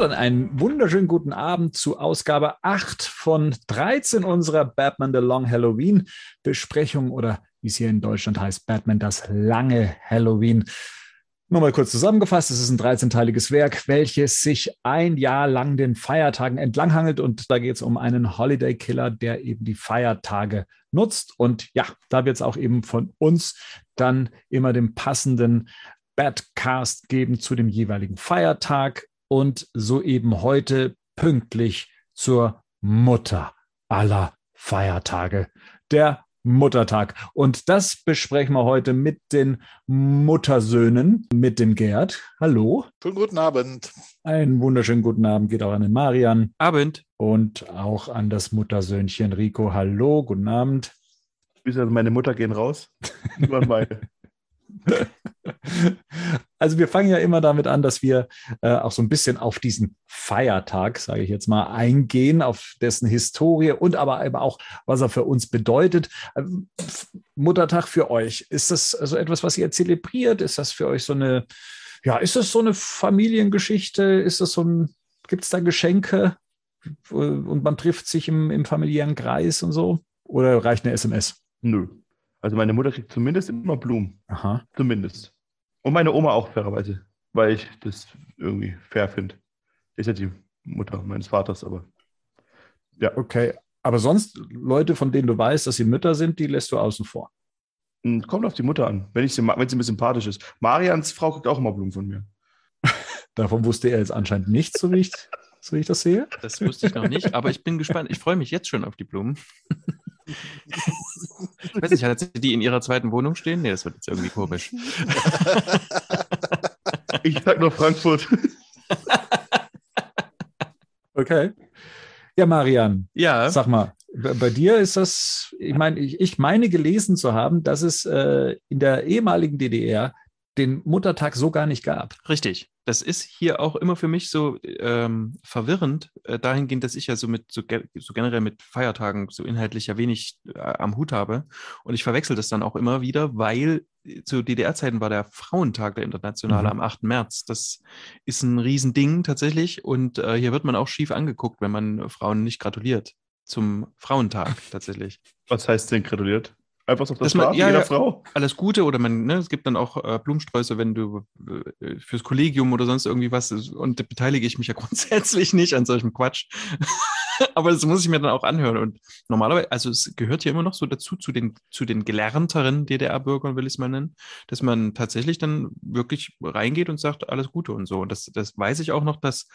So, dann einen wunderschönen guten Abend zu Ausgabe 8 von 13 unserer Batman The Long Halloween Besprechung oder wie es hier in Deutschland heißt, Batman das lange Halloween. Nur mal kurz zusammengefasst, es ist ein 13-teiliges Werk, welches sich ein Jahr lang den Feiertagen entlanghangelt und da geht es um einen Holiday Killer, der eben die Feiertage nutzt und ja, da wird es auch eben von uns dann immer den passenden Badcast geben zu dem jeweiligen Feiertag und soeben heute pünktlich zur Mutter aller Feiertage, der Muttertag. Und das besprechen wir heute mit den Muttersöhnen, mit dem Gerd. Hallo. Schönen guten Abend. Einen wunderschönen guten Abend geht auch an den Marian. Abend. Und auch an das Muttersöhnchen Rico. Hallo, guten Abend. Also meine Mutter gehen raus. Nur meine. Also wir fangen ja immer damit an, dass wir äh, auch so ein bisschen auf diesen Feiertag, sage ich jetzt mal, eingehen, auf dessen Historie und aber eben auch, was er für uns bedeutet. Ähm, Muttertag für euch, ist das also etwas, was ihr zelebriert? Ist das für euch so eine, ja, ist das so eine Familiengeschichte? Ist das so ein, gibt es da Geschenke und man trifft sich im, im familiären Kreis und so? Oder reicht eine SMS? Nö. Also meine Mutter kriegt zumindest immer Blumen. Aha. Zumindest. Und meine Oma auch fairerweise, weil ich das irgendwie fair finde. Ist ja die Mutter meines Vaters, aber ja. Okay. Aber sonst Leute, von denen du weißt, dass sie Mütter sind, die lässt du außen vor. Hm, kommt auf die Mutter an, wenn, ich sie, wenn sie mir sympathisch ist. Marians Frau kriegt auch immer Blumen von mir. Davon wusste er jetzt anscheinend nichts, so wie ich, so wie ich das sehe. Das wusste ich noch nicht, aber ich bin gespannt. Ich freue mich jetzt schon auf die Blumen. Ich weiß nicht, hat sie die in ihrer zweiten Wohnung stehen? Nee, das wird jetzt irgendwie komisch. Ich sag nur Frankfurt. Okay. Ja, Marian. Ja. Sag mal, bei dir ist das, ich meine, ich, ich meine gelesen zu haben, dass es äh, in der ehemaligen DDR den Muttertag so gar nicht gab. Richtig. Das ist hier auch immer für mich so ähm, verwirrend, äh, dahingehend, dass ich ja so mit so, ge so, generell mit Feiertagen so inhaltlich ja wenig äh, am Hut habe. Und ich verwechsel das dann auch immer wieder, weil äh, zu DDR-Zeiten war der Frauentag der Internationale mhm. am 8. März. Das ist ein Riesending tatsächlich. Und äh, hier wird man auch schief angeguckt, wenn man Frauen nicht gratuliert zum Frauentag tatsächlich. Was heißt denn gratuliert? Einfach so auf das man, ja, jeder ja, Frau. Alles Gute oder man, ne, es gibt dann auch äh, Blumensträuße, wenn du äh, fürs Kollegium oder sonst irgendwie was und da beteilige ich mich ja grundsätzlich nicht an solchem Quatsch. Aber das muss ich mir dann auch anhören. Und normalerweise, also es gehört ja immer noch so dazu, zu den, zu den gelernteren DDR-Bürgern, will ich es mal nennen, dass man tatsächlich dann wirklich reingeht und sagt, alles Gute und so. Und das, das weiß ich auch noch, dass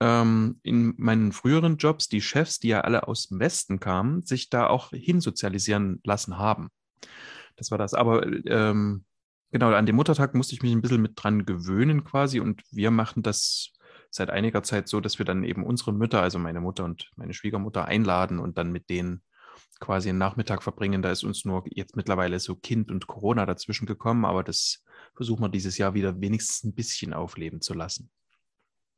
ähm, in meinen früheren Jobs die Chefs, die ja alle aus dem Westen kamen, sich da auch hinsozialisieren lassen haben. Das war das. Aber ähm, genau, an dem Muttertag musste ich mich ein bisschen mit dran gewöhnen quasi und wir machen das seit einiger Zeit so, dass wir dann eben unsere Mütter, also meine Mutter und meine Schwiegermutter einladen und dann mit denen quasi einen Nachmittag verbringen. Da ist uns nur jetzt mittlerweile so Kind und Corona dazwischen gekommen, aber das versuchen wir dieses Jahr wieder wenigstens ein bisschen aufleben zu lassen.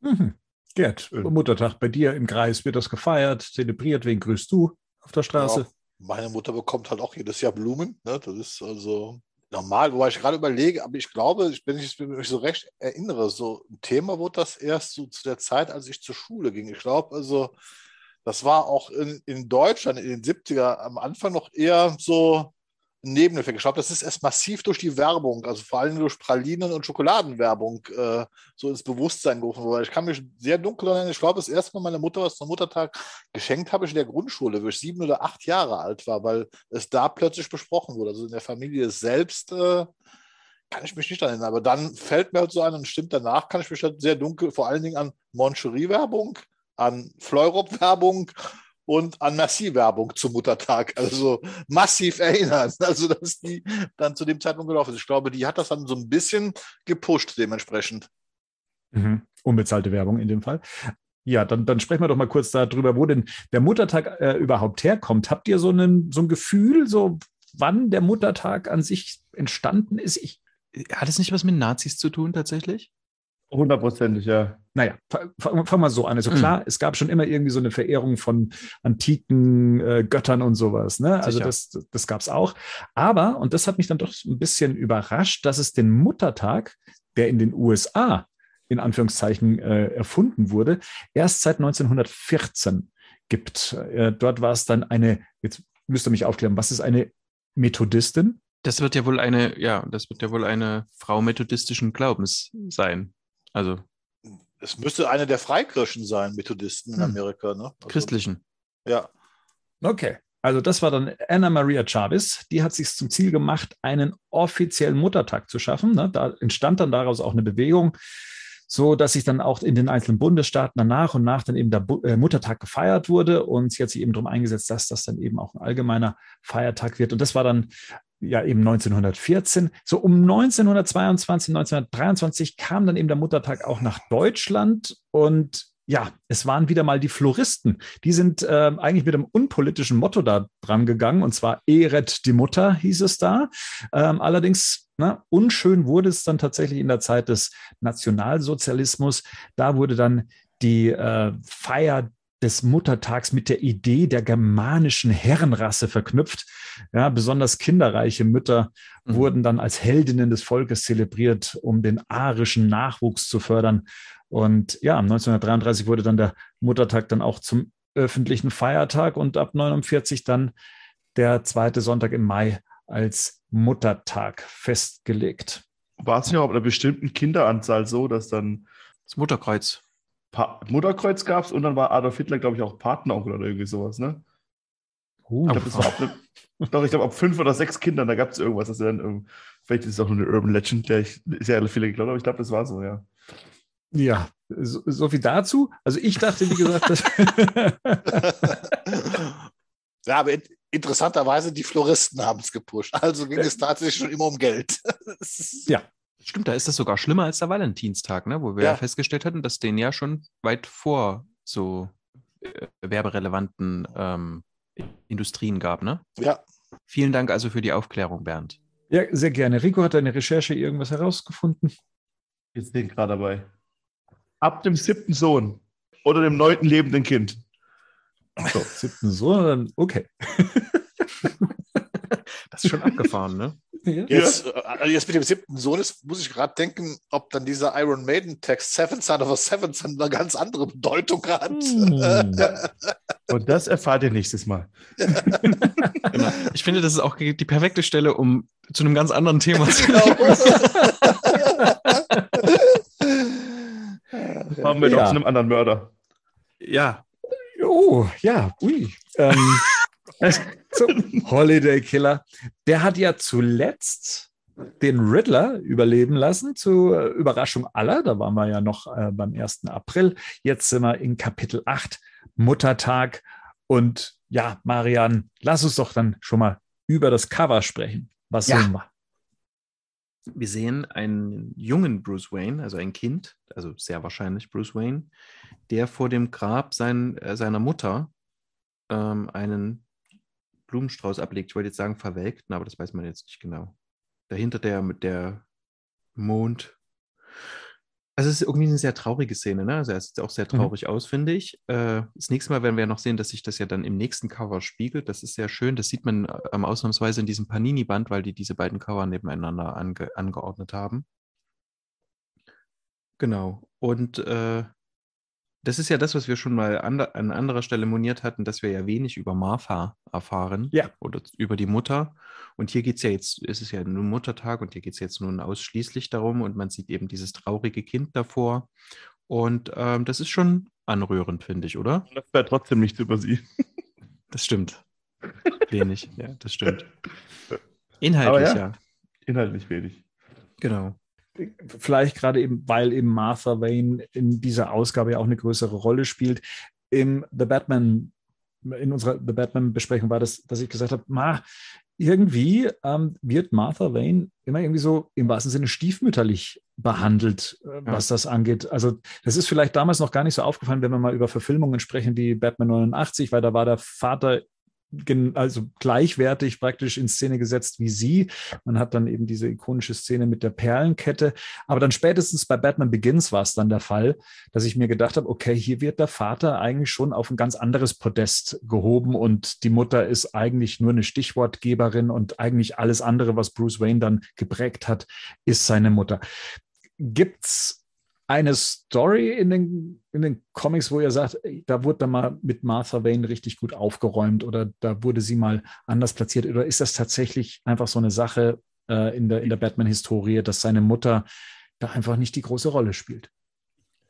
Mhm. Gerd, Muttertag bei dir im Kreis wird das gefeiert, zelebriert. Wen grüßt du auf der Straße? Ja, meine Mutter bekommt halt auch jedes Jahr Blumen. Ne? Das ist also normal, wobei ich gerade überlege, aber ich glaube, wenn ich mich so recht erinnere, so ein Thema wurde das erst so zu der Zeit, als ich zur Schule ging. Ich glaube, also das war auch in, in Deutschland in den 70er am Anfang noch eher so Nebeneffekt. Ich glaube, das ist erst massiv durch die Werbung, also vor allem durch Pralinen- und Schokoladenwerbung, äh, so ins Bewusstsein gerufen wurde. Ich kann mich sehr dunkel erinnern. Ich glaube, das erste Mal meine Mutter was zum Muttertag geschenkt habe ich in der Grundschule, wo ich sieben oder acht Jahre alt war, weil es da plötzlich besprochen wurde. Also in der Familie selbst äh, kann ich mich nicht erinnern. Aber dann fällt mir halt so ein und stimmt danach, kann ich mich halt sehr dunkel, vor allen Dingen an Moncherie-Werbung, an Fleurop-Werbung und an Merci-Werbung zum Muttertag. Also massiv erinnern. Also, dass die dann zu dem Zeitpunkt gelaufen ist. Ich glaube, die hat das dann so ein bisschen gepusht dementsprechend. Mhm. Unbezahlte Werbung in dem Fall. Ja, dann, dann sprechen wir doch mal kurz darüber, wo denn der Muttertag äh, überhaupt herkommt. Habt ihr so, einen, so ein Gefühl, so wann der Muttertag an sich entstanden ist? Ich, hat es nicht was mit Nazis zu tun tatsächlich? Hundertprozentig, ja. Naja, fangen fang mal so an. Also klar, mhm. es gab schon immer irgendwie so eine Verehrung von antiken äh, Göttern und sowas. Ne? Also das, das gab es auch. Aber, und das hat mich dann doch ein bisschen überrascht, dass es den Muttertag, der in den USA in Anführungszeichen äh, erfunden wurde, erst seit 1914 gibt. Äh, dort war es dann eine, jetzt müsst ihr mich aufklären, was ist eine Methodistin? Das wird ja wohl eine, ja, das wird ja wohl eine Frau methodistischen Glaubens sein. Also. Es müsste eine der Freikirchen sein, Methodisten in hm. Amerika, ne? Also, Christlichen. Ja. Okay. Also das war dann Anna Maria Chavez. Die hat sich zum Ziel gemacht, einen offiziellen Muttertag zu schaffen. Ne? Da entstand dann daraus auch eine Bewegung, so dass sich dann auch in den einzelnen Bundesstaaten dann nach und nach dann eben der äh, Muttertag gefeiert wurde. Und sie hat sich eben darum eingesetzt, dass das dann eben auch ein allgemeiner Feiertag wird. Und das war dann ja eben 1914. So um 1922, 1923 kam dann eben der Muttertag auch nach Deutschland und ja, es waren wieder mal die Floristen. Die sind äh, eigentlich mit einem unpolitischen Motto da dran gegangen, und zwar Ehret die Mutter, hieß es da. Ähm, allerdings, ne, unschön wurde es dann tatsächlich in der Zeit des Nationalsozialismus. Da wurde dann die äh, Feier des Muttertags mit der Idee der germanischen Herrenrasse verknüpft. Ja, besonders kinderreiche Mütter mhm. wurden dann als Heldinnen des Volkes zelebriert, um den arischen Nachwuchs zu fördern. Und ja, 1933 wurde dann der Muttertag dann auch zum öffentlichen Feiertag und ab 49 dann der zweite Sonntag im Mai als Muttertag festgelegt. War es ja ab einer bestimmten Kinderanzahl so, dass dann das Mutterkreuz pa Mutterkreuz gab es und dann war Adolf Hitler, glaube ich, auch Patenonkel oder irgendwie sowas, ne? Uh, ich glaube, das war ab, ne, doch, ich glaube, ab fünf oder sechs Kindern, da gab es irgendwas, dass dann, vielleicht ist es auch nur eine Urban Legend, der ich sehr viele geglaubt, aber ich glaube, das war so, ja. Ja, so, so, viel dazu. Also ich dachte, wie gesagt, dass ja, aber interessanterweise die Floristen haben es gepusht. Also ging es tatsächlich schon immer um Geld. ja, Stimmt, da ist das sogar schlimmer als der Valentinstag, ne? wo wir ja. festgestellt hatten, dass den ja schon weit vor so äh, werberelevanten ähm, Industrien gab. Ne? Ja. Vielen Dank also für die Aufklärung, Bernd. Ja, sehr gerne. Rico hat deine Recherche irgendwas herausgefunden? Jetzt bin ich gerade dabei. Ab dem siebten Sohn oder dem neunten lebenden Kind. So, siebten Sohn, okay. das ist schon abgefahren, ne? Jetzt, ja. Äh, jetzt mit dem siebten Sohn ist, muss ich gerade denken, ob dann dieser Iron Maiden-Text Seven Son of a Seven Son eine ganz andere Bedeutung hat. Hm. Und das erfahrt ihr nächstes Mal. genau. Ich finde, das ist auch die perfekte Stelle, um zu einem ganz anderen Thema zu kommen. Haben wir ja. doch zu einem anderen Mörder. Ja. Oh, ja, ui. Ähm, so, Holiday Killer. Der hat ja zuletzt den Riddler überleben lassen, zur Überraschung aller. Da waren wir ja noch äh, beim 1. April. Jetzt sind wir in Kapitel 8, Muttertag. Und ja, Marian, lass uns doch dann schon mal über das Cover sprechen. Was ja. sehen wir? Wir sehen einen jungen Bruce Wayne, also ein Kind, also sehr wahrscheinlich Bruce Wayne, der vor dem Grab sein, äh, seiner Mutter ähm, einen Blumenstrauß ablegt. Ich wollte jetzt sagen verwelkten, aber das weiß man jetzt nicht genau. Dahinter der mit der Mond. Also es ist irgendwie eine sehr traurige Szene, ne? Also er sieht auch sehr mhm. traurig mhm. aus, finde ich. Äh, das nächste Mal werden wir ja noch sehen, dass sich das ja dann im nächsten Cover spiegelt. Das ist sehr schön. Das sieht man ähm, ausnahmsweise in diesem Panini-Band, weil die diese beiden Cover nebeneinander ange angeordnet haben. Genau. Und äh, das ist ja das, was wir schon mal an, an anderer Stelle moniert hatten, dass wir ja wenig über Martha erfahren ja. oder über die Mutter. Und hier geht es ja jetzt, ist es ja nun Muttertag und hier geht es jetzt nun ausschließlich darum und man sieht eben dieses traurige Kind davor. Und ähm, das ist schon anrührend, finde ich, oder? Das wäre trotzdem nichts über sie. Das stimmt. wenig, ja, das stimmt. Inhaltlich, ja, ja. Inhaltlich wenig. Genau vielleicht gerade eben, weil eben Martha Wayne in dieser Ausgabe ja auch eine größere Rolle spielt. Im The Batman, in unserer The Batman-Besprechung war das, dass ich gesagt habe, ma, irgendwie ähm, wird Martha Wayne immer irgendwie so im wahrsten Sinne stiefmütterlich behandelt, äh, was ja. das angeht. Also das ist vielleicht damals noch gar nicht so aufgefallen, wenn wir mal über Verfilmungen sprechen wie Batman 89, weil da war der Vater also gleichwertig praktisch in Szene gesetzt wie sie. Man hat dann eben diese ikonische Szene mit der Perlenkette. Aber dann spätestens bei Batman Begins war es dann der Fall, dass ich mir gedacht habe, okay, hier wird der Vater eigentlich schon auf ein ganz anderes Podest gehoben und die Mutter ist eigentlich nur eine Stichwortgeberin und eigentlich alles andere, was Bruce Wayne dann geprägt hat, ist seine Mutter. Gibt's eine Story in den, in den Comics, wo ihr sagt, da wurde dann mal mit Martha Wayne richtig gut aufgeräumt oder da wurde sie mal anders platziert? Oder ist das tatsächlich einfach so eine Sache äh, in der, in der Batman-Historie, dass seine Mutter da einfach nicht die große Rolle spielt?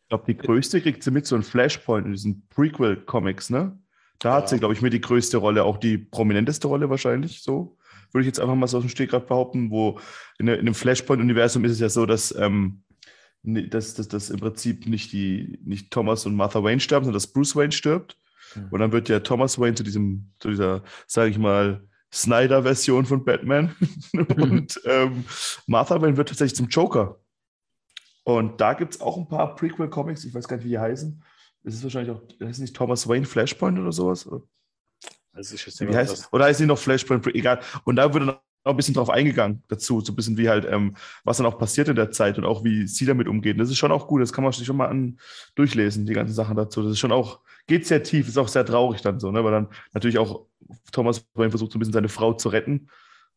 Ich glaube, die größte kriegt sie mit so einem Flashpoint in diesen Prequel-Comics, ne? Da ja. hat sie, glaube ich, mit die größte Rolle, auch die prominenteste Rolle wahrscheinlich so. Würde ich jetzt einfach mal so aus dem Stegreif behaupten, wo in, in dem Flashpoint-Universum ist es ja so, dass, ähm, dass, dass, dass im Prinzip nicht, die, nicht Thomas und Martha Wayne sterben, sondern dass Bruce Wayne stirbt. Mhm. Und dann wird ja Thomas Wayne zu diesem, zu dieser, sage ich mal, Snyder-Version von Batman. und ähm, Martha Wayne wird tatsächlich zum Joker. Und da gibt es auch ein paar Prequel-Comics, ich weiß gar nicht, wie die heißen. Das ist wahrscheinlich auch, ist nicht Thomas Wayne Flashpoint oder sowas? Also ich jetzt wie heißt, oder heißt die noch Flashpoint? Egal. Und da wird auch ein bisschen drauf eingegangen dazu, so ein bisschen wie halt, ähm, was dann auch passiert in der Zeit und auch wie sie damit umgeht. das ist schon auch gut, das kann man sich schon mal an, durchlesen, die ganzen Sachen dazu. Das ist schon auch, geht sehr tief, ist auch sehr traurig dann so, ne? weil dann natürlich auch Thomas versucht so ein bisschen seine Frau zu retten.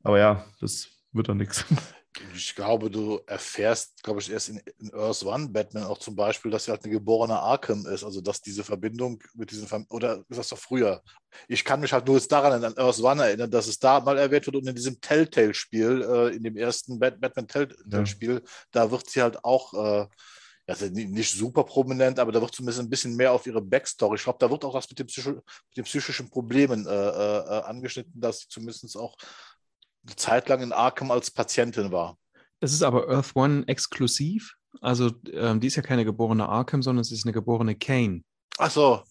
Aber ja, das wird dann nichts. Ich glaube, du erfährst, glaube ich, erst in, in Earth One Batman auch zum Beispiel, dass er halt eine geborene Arkham ist. Also, dass diese Verbindung mit diesen, Fam oder ist das doch früher? Ich kann mich halt nur jetzt daran an Earth One erinnern, dass es da mal erwähnt wird und in diesem Telltale-Spiel, äh, in dem ersten Bat Batman Telltale-Spiel, ja. da wird sie halt auch. Äh, also nicht super prominent, aber da wird zumindest ein bisschen mehr auf ihre Backstory. Ich glaube, da wird auch was mit, dem Psycho mit den psychischen Problemen äh, äh, äh angeschnitten, dass sie zumindest auch eine Zeit lang in Arkham als Patientin war. Das ist aber Earth One exklusiv. Also ähm, die ist ja keine geborene Arkham, sondern sie ist eine geborene Kane. Ach so.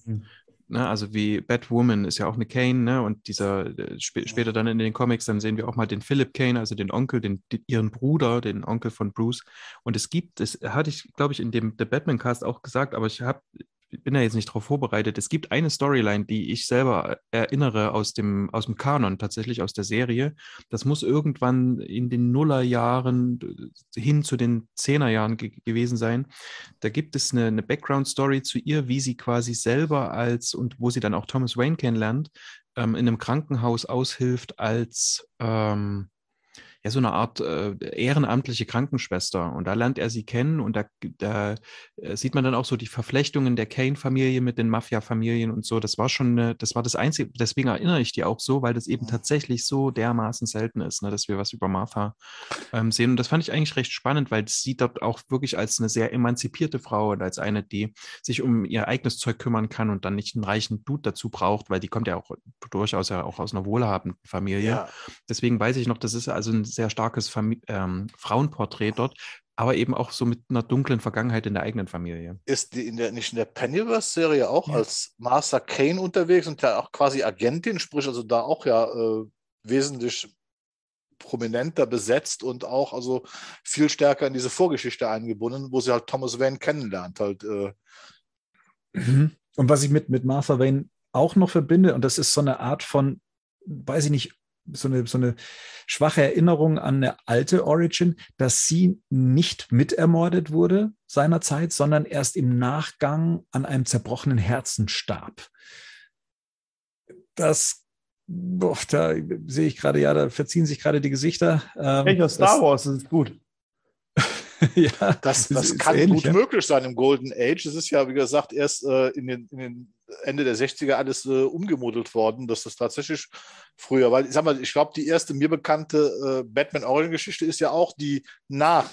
Ne, also wie Batwoman ist ja auch eine Kane, ne? Und dieser äh, sp später dann in den Comics, dann sehen wir auch mal den Philip Kane, also den Onkel, den, den ihren Bruder, den Onkel von Bruce. Und es gibt, das hatte ich, glaube ich, in dem The Batman Cast auch gesagt, aber ich habe bin da jetzt nicht darauf vorbereitet. Es gibt eine Storyline, die ich selber erinnere aus dem, aus dem Kanon, tatsächlich aus der Serie. Das muss irgendwann in den Nullerjahren hin zu den Zehnerjahren ge gewesen sein. Da gibt es eine, eine Background-Story zu ihr, wie sie quasi selber als und wo sie dann auch Thomas Wayne kennenlernt, ähm, in einem Krankenhaus aushilft als ähm, ja so eine Art äh, ehrenamtliche Krankenschwester. Und da lernt er sie kennen und da, da äh, sieht man dann auch so die Verflechtungen der Kane-Familie mit den Mafia-Familien und so. Das war schon, eine, das war das Einzige, deswegen erinnere ich die auch so, weil das eben mhm. tatsächlich so dermaßen selten ist, ne, dass wir was über Martha ähm, sehen. Und das fand ich eigentlich recht spannend, weil sie dort auch wirklich als eine sehr emanzipierte Frau und als eine, die sich um ihr eigenes Zeug kümmern kann und dann nicht einen reichen Dude dazu braucht, weil die kommt ja auch durchaus ja auch aus einer wohlhabenden Familie. Ja. Deswegen weiß ich noch, das ist also ein sehr starkes Fam ähm, Frauenporträt dort, aber eben auch so mit einer dunklen Vergangenheit in der eigenen Familie. Ist die in der, nicht in der Pennyverse-Serie auch ja. als Master Kane unterwegs und ja auch quasi Agentin, sprich also da auch ja äh, wesentlich prominenter besetzt und auch also viel stärker in diese Vorgeschichte eingebunden, wo sie halt Thomas Wayne kennenlernt. Halt, äh. Mhm. Und was ich mit, mit Martha Wayne auch noch verbinde, und das ist so eine Art von, weiß ich nicht, so eine, so eine schwache Erinnerung an eine alte Origin, dass sie nicht mitermordet wurde seinerzeit, sondern erst im Nachgang an einem zerbrochenen Herzen starb. Das, boah, da sehe ich gerade, ja, da verziehen sich gerade die Gesichter. Ähm, Welcher Star Wars ist gut. ja, das, das kann ähnlich, gut ja. möglich sein im Golden Age. Das ist ja, wie gesagt, erst äh, in, den, in den Ende der 60er alles äh, umgemodelt worden, dass das tatsächlich früher, weil ich sag mal, ich glaube, die erste mir bekannte äh, Batman-Origin-Geschichte ist ja auch die nach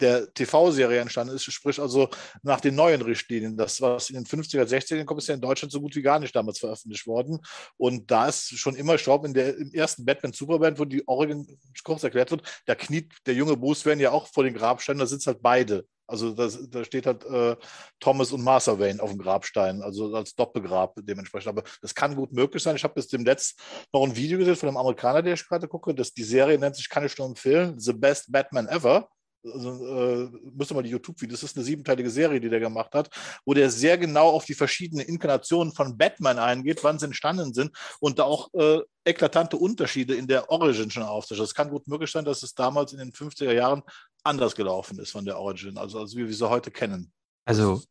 der TV-Serie entstanden ist, sprich also nach den neuen Richtlinien. Das, was in den 50er, 60er kommt, ist ja in Deutschland so gut wie gar nicht damals veröffentlicht worden. Und da ist schon immer, ich glaube, in der, im ersten Batman Superband, wo die Origin kurz erklärt wird, da kniet der junge Bruce Wayne ja auch vor den Grabsteinen, da sitzen halt beide. Also das, da steht halt äh, Thomas und Martha Wayne auf dem Grabstein, also als Doppelgrab dementsprechend. Aber das kann gut möglich sein. Ich habe bis dem Netz noch ein Video gesehen von einem Amerikaner, der ich gerade gucke. Das, die Serie nennt sich, kann ich nur empfehlen, The Best Batman Ever also, äh, müsste mal die YouTube-Videos, das ist eine siebenteilige Serie, die der gemacht hat, wo der sehr genau auf die verschiedenen Inkarnationen von Batman eingeht, wann sie entstanden sind und da auch äh, eklatante Unterschiede in der Origin schon aufzeigt. Es kann gut möglich sein, dass es damals in den 50er Jahren anders gelaufen ist von der Origin, also, also wie wir sie heute kennen. Also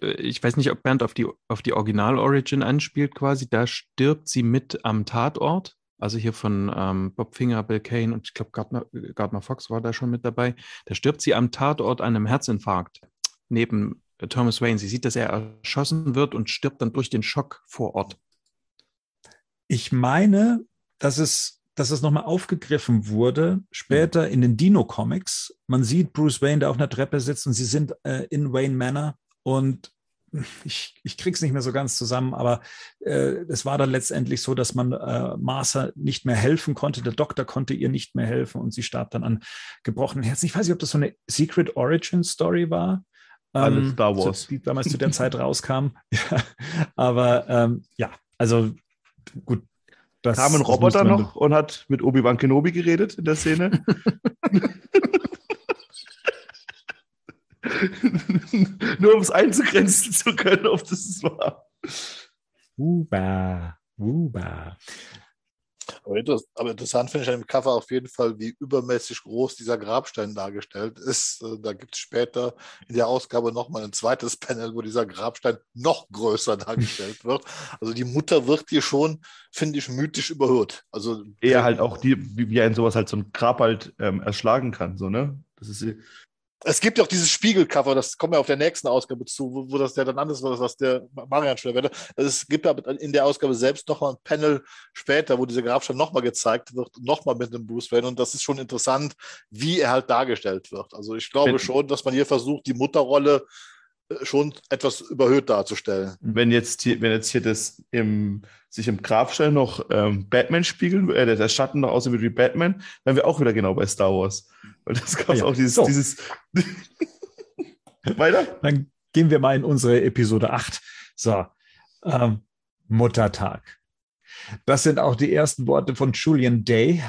äh, ich weiß nicht, ob Bernd auf die, auf die Original-Origin anspielt quasi. Da stirbt sie mit am Tatort also hier von ähm, Bob Finger, Bill Kane und ich glaube Gardner, Gardner Fox war da schon mit dabei, da stirbt sie am Tatort einem Herzinfarkt. neben Thomas Wayne. Sie sieht, dass er erschossen wird und stirbt dann durch den Schock vor Ort. Ich meine, dass es, dass es nochmal aufgegriffen wurde, später in den Dino-Comics. Man sieht Bruce Wayne da auf einer Treppe sitzen sie sind äh, in Wayne Manor und ich, ich krieg's nicht mehr so ganz zusammen, aber äh, es war dann letztendlich so, dass man äh, Martha nicht mehr helfen konnte. Der Doktor konnte ihr nicht mehr helfen und sie starb dann an gebrochenen Herzen. Ich weiß nicht, ob das so eine Secret Origin Story war. Alles ähm, Star Wars. die damals zu der Zeit rauskam. Ja, aber ähm, ja, also gut. Das, kam ein Roboter noch und hat mit Obi-Wan Kenobi geredet in der Szene. Nur um es einzugrenzen zu können, ob das es war. Uba, Uba. Aber, interessant finde ich an dem Cover auf jeden Fall, wie übermäßig groß dieser Grabstein dargestellt ist. Äh, da gibt es später in der Ausgabe nochmal ein zweites Panel, wo dieser Grabstein noch größer dargestellt wird. Also die Mutter wird hier schon, finde ich, mythisch überhört. Also eher halt auch die, wie, wie ein sowas halt so ein Grab halt ähm, erschlagen kann, so, ne? Das ist es gibt ja auch dieses Spiegelcover, das kommen wir auf der nächsten Ausgabe zu, wo, wo das der dann anders war, was der Marian schon erwähnte. Es gibt aber in der Ausgabe selbst nochmal ein Panel später, wo dieser Grabstein nochmal gezeigt wird, nochmal mit dem Bruce Wayne. Und das ist schon interessant, wie er halt dargestellt wird. Also ich glaube schon, dass man hier versucht, die Mutterrolle schon etwas überhöht darzustellen. Wenn jetzt hier, wenn jetzt hier das im, sich im Grabstein noch ähm, Batman spiegeln, äh, der Schatten noch aussieht wie Batman, dann wäre auch wieder genau bei Star Wars. Weil das gab ja. auch dieses, so. dieses Weiter? Dann gehen wir mal in unsere Episode 8. So, ähm, Muttertag. Das sind auch die ersten Worte von Julian Day,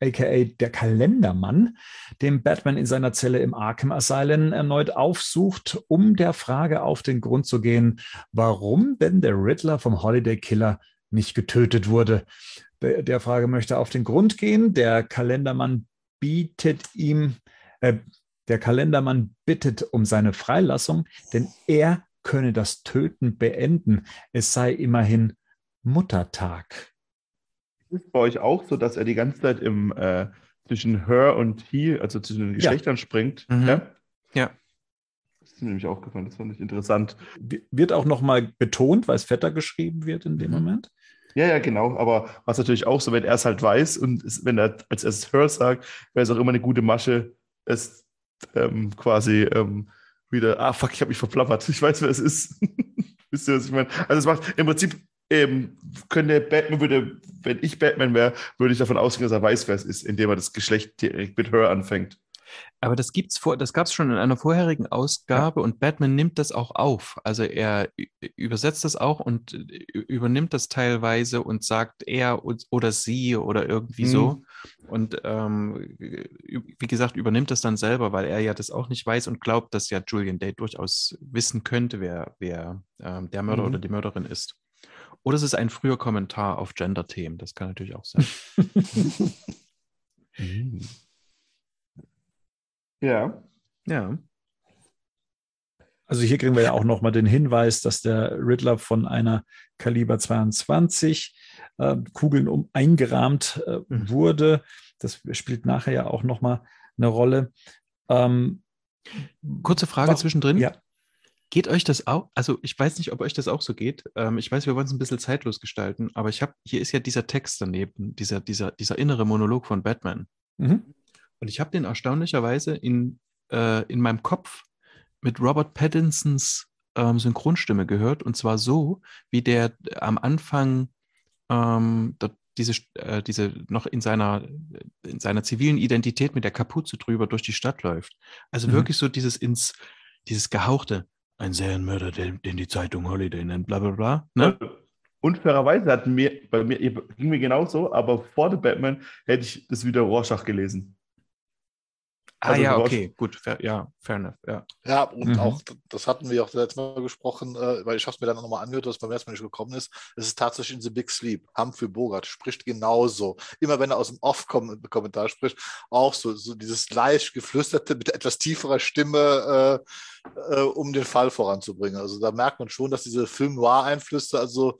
aka der Kalendermann, den Batman in seiner Zelle im Arkham Asylum erneut aufsucht, um der Frage auf den Grund zu gehen, warum denn der Riddler vom Holiday Killer nicht getötet wurde. Der Frage möchte auf den Grund gehen. Der Kalendermann bietet ihm, äh, der Kalendermann bittet um seine Freilassung, denn er könne das Töten beenden. Es sei immerhin Muttertag. Ist es bei euch auch so, dass er die ganze Zeit im äh, zwischen her und he, also zwischen den Geschlechtern ja. springt? Mhm. Ja. ja. Das ist mir nämlich aufgefallen, das fand ich interessant. Wird auch nochmal betont, weil es fetter geschrieben wird in dem mhm. Moment. Ja, ja, genau. Aber was natürlich auch so, wenn er es halt weiß und es, wenn er als erstes her sagt, wäre es auch immer eine gute Masche, es ähm, quasi ähm, wieder, ah fuck, ich habe mich verplappert. Ich weiß, wer es ist. Wisst ihr, was ich meine? Also es macht im Prinzip ähm, könnte Batman würde, wenn ich Batman wäre, würde ich davon ausgehen, dass er weiß, wer es ist, indem er das Geschlecht direkt mit Her anfängt. Aber das gibt's vor, das gab es schon in einer vorherigen Ausgabe ja. und Batman nimmt das auch auf. Also er übersetzt das auch und übernimmt das teilweise und sagt er oder sie oder irgendwie mhm. so. Und ähm, wie gesagt, übernimmt das dann selber, weil er ja das auch nicht weiß und glaubt, dass ja Julian Day durchaus wissen könnte, wer, wer ähm, der Mörder mhm. oder die Mörderin ist. Oder es ist ein früher Kommentar auf Gender-Themen. Das kann natürlich auch sein. ja. Ja. Also hier kriegen wir ja auch nochmal den Hinweis, dass der Riddler von einer Kaliber 22 äh, Kugeln um eingerahmt äh, mhm. wurde. Das spielt nachher ja auch nochmal eine Rolle. Ähm, Kurze Frage war, zwischendrin. Ja. Geht euch das auch? Also ich weiß nicht, ob euch das auch so geht. Ähm, ich weiß, wir wollen es ein bisschen zeitlos gestalten, aber ich habe, hier ist ja dieser Text daneben, dieser, dieser, dieser innere Monolog von Batman. Mhm. Und ich habe den erstaunlicherweise in, äh, in meinem Kopf mit Robert Pattinsons ähm, Synchronstimme gehört. Und zwar so, wie der am Anfang ähm, diese, äh, diese noch in seiner, in seiner zivilen Identität mit der Kapuze drüber durch die Stadt läuft. Also mhm. wirklich so dieses ins, dieses Gehauchte ein Serienmörder, den, den die Zeitung Holiday nennt, bla bla bla. Ne? Und fairerweise hat mir, bei mir, ging mir genauso, aber vor The Batman hätte ich das wieder Rorschach gelesen. Ah also ja, okay, gut, fair, ja, fair enough, ja. Ja, und mhm. auch, das hatten wir auch letztes Mal gesprochen, äh, weil ich habe es mir dann nochmal angehört, was beim letzten Mal nicht gekommen ist. Es ist tatsächlich in The Big Sleep. Humphrey Bogart spricht genauso. Immer wenn er aus dem Off-Kommentar spricht, auch so, so dieses leicht geflüsterte mit etwas tieferer Stimme, äh, äh, um den Fall voranzubringen. Also da merkt man schon, dass diese Film-Noir-Einflüsse also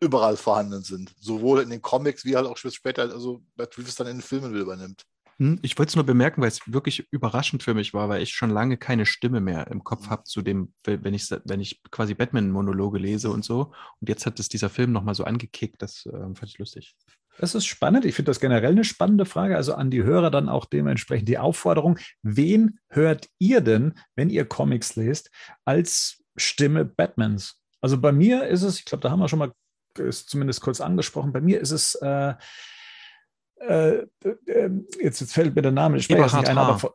überall vorhanden sind. Sowohl in den Comics wie halt auch später, also Matt Reeves dann in den Filmen übernimmt. Hm, ich wollte es nur bemerken, weil es wirklich überraschend für mich war, weil ich schon lange keine Stimme mehr im Kopf habe zu dem, wenn ich, wenn ich quasi Batman-Monologe lese und so. Und jetzt hat es dieser Film nochmal so angekickt, das äh, fand ich lustig. Das ist spannend. Ich finde das generell eine spannende Frage. Also an die Hörer dann auch dementsprechend die Aufforderung. Wen hört ihr denn, wenn ihr Comics lest, als Stimme Batmans? Also bei mir ist es, ich glaube, da haben wir schon mal ist zumindest kurz angesprochen, bei mir ist es äh, äh, äh, jetzt, jetzt, fällt mir der Name ich Eberhard nicht ein, aber von,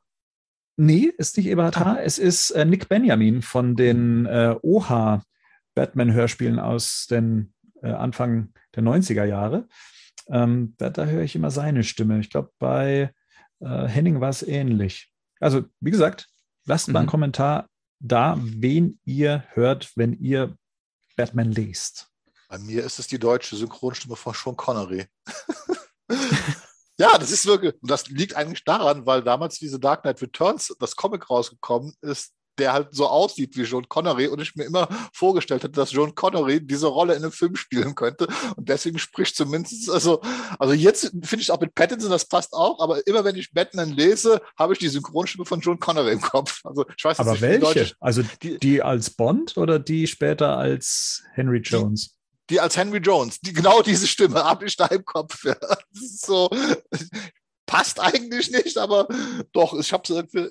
nee, ist nicht Eberhard H. Es ist äh, Nick Benjamin von den äh, OHA Batman-Hörspielen aus den äh, Anfang der 90er Jahre. Ähm, da, da höre ich immer seine Stimme. Ich glaube, bei äh, Henning war es ähnlich. Also, wie gesagt, lasst mhm. mal einen mhm. Kommentar da, wen ihr hört, wenn ihr Batman lest. Bei mir ist es die deutsche Synchronstimme von Sean Connery. ja, das ist wirklich, und das liegt eigentlich daran, weil damals diese Dark Knight Returns, das Comic rausgekommen ist, der halt so aussieht wie John Connery und ich mir immer vorgestellt hätte, dass John Connery diese Rolle in einem Film spielen könnte und deswegen spricht zumindest, also, also jetzt finde ich auch mit Pattinson, das passt auch, aber immer wenn ich Batman lese, habe ich die Synchronstimme von John Connery im Kopf. Also ich weiß aber nicht, welche? Also die, die als Bond oder die später als Henry Jones? die als Henry Jones, die genau diese Stimme habe ich da im Kopf. Ja. So, passt eigentlich nicht, aber doch, ich habe irgendwie,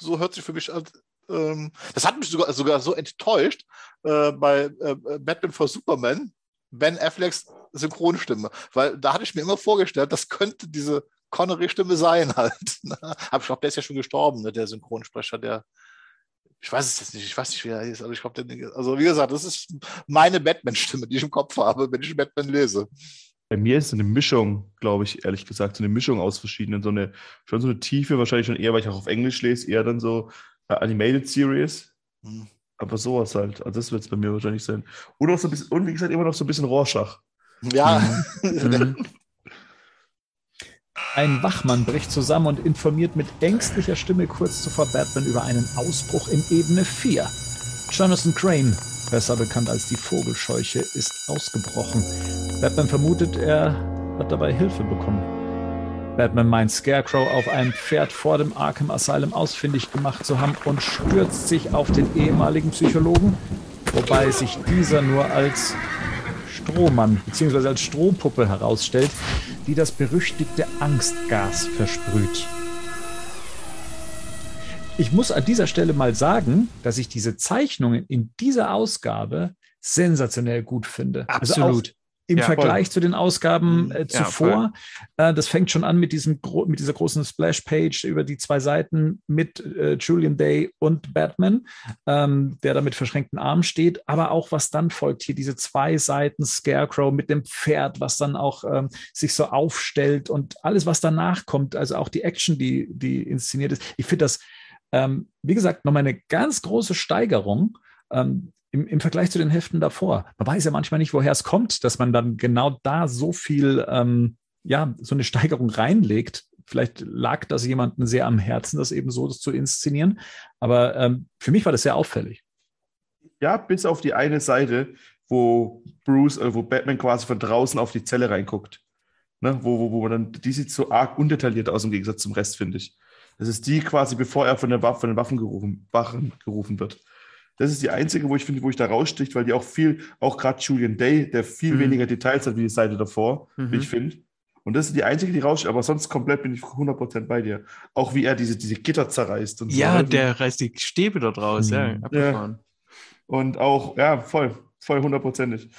so hört sich für mich an. Ähm, das hat mich sogar, sogar so enttäuscht äh, bei äh, Batman for Superman, Ben Afflecks Synchronstimme, weil da hatte ich mir immer vorgestellt, das könnte diese Connery-Stimme sein halt. Ne? Aber ich glaube, der ist ja schon gestorben, ne, der Synchronsprecher, der ich weiß es jetzt nicht, ich weiß nicht, wie er ist, aber ich glaube, also wie gesagt, das ist meine Batman-Stimme, die ich im Kopf habe, wenn ich Batman lese. Bei mir ist es eine Mischung, glaube ich, ehrlich gesagt, so eine Mischung aus verschiedenen, so eine, schon so eine Tiefe, wahrscheinlich schon eher, weil ich auch auf Englisch lese, eher dann so äh, Animated Series. Hm. Aber sowas halt. Also das wird es bei mir wahrscheinlich sein. Und auch so ein bisschen, und wie gesagt, immer noch so ein bisschen Rorschach. Ja. Mhm. Ein Wachmann bricht zusammen und informiert mit ängstlicher Stimme kurz zuvor Batman über einen Ausbruch in Ebene 4. Jonathan Crane, besser bekannt als die Vogelscheuche, ist ausgebrochen. Batman vermutet, er hat dabei Hilfe bekommen. Batman meint Scarecrow auf einem Pferd vor dem Arkham Asylum ausfindig gemacht zu haben und stürzt sich auf den ehemaligen Psychologen, wobei sich dieser nur als Strohmann bzw. als Strohpuppe herausstellt, die das berüchtigte Angstgas versprüht. Ich muss an dieser Stelle mal sagen, dass ich diese Zeichnungen in dieser Ausgabe sensationell gut finde. Absolut. Also im ja, Vergleich voll. zu den Ausgaben äh, zuvor. Ja, äh, das fängt schon an mit, diesem, mit dieser großen Splash-Page über die zwei Seiten mit äh, Julian Day und Batman, ähm, der da mit verschränkten Armen steht, aber auch was dann folgt hier, diese zwei Seiten Scarecrow mit dem Pferd, was dann auch ähm, sich so aufstellt und alles, was danach kommt, also auch die Action, die, die inszeniert ist. Ich finde das, ähm, wie gesagt, nochmal eine ganz große Steigerung. Ähm, im, im Vergleich zu den Heften davor. Man weiß ja manchmal nicht, woher es kommt, dass man dann genau da so viel, ähm, ja, so eine Steigerung reinlegt. Vielleicht lag das jemandem sehr am Herzen, das eben so zu inszenieren. Aber ähm, für mich war das sehr auffällig. Ja, bis auf die eine Seite, wo Bruce, äh, wo Batman quasi von draußen auf die Zelle reinguckt. Ne? Wo, wo, wo man dann, die sieht so arg undetailliert aus im Gegensatz zum Rest, finde ich. Das ist die quasi, bevor er von, der Waffe, von den Waffen gerufen, Wachen gerufen wird. Das ist die einzige, wo ich finde, wo ich da raussticht, weil die auch viel, auch gerade Julian Day, der viel mhm. weniger Details hat wie die Seite davor, mhm. wie ich finde. Und das ist die einzige, die raussticht, aber sonst komplett bin ich 100% bei dir. Auch wie er diese, diese Gitter zerreißt. Und ja, so. der reißt die Stäbe dort raus, mhm. ja, abgefahren. Ja. Und auch, ja, voll, voll hundertprozentig.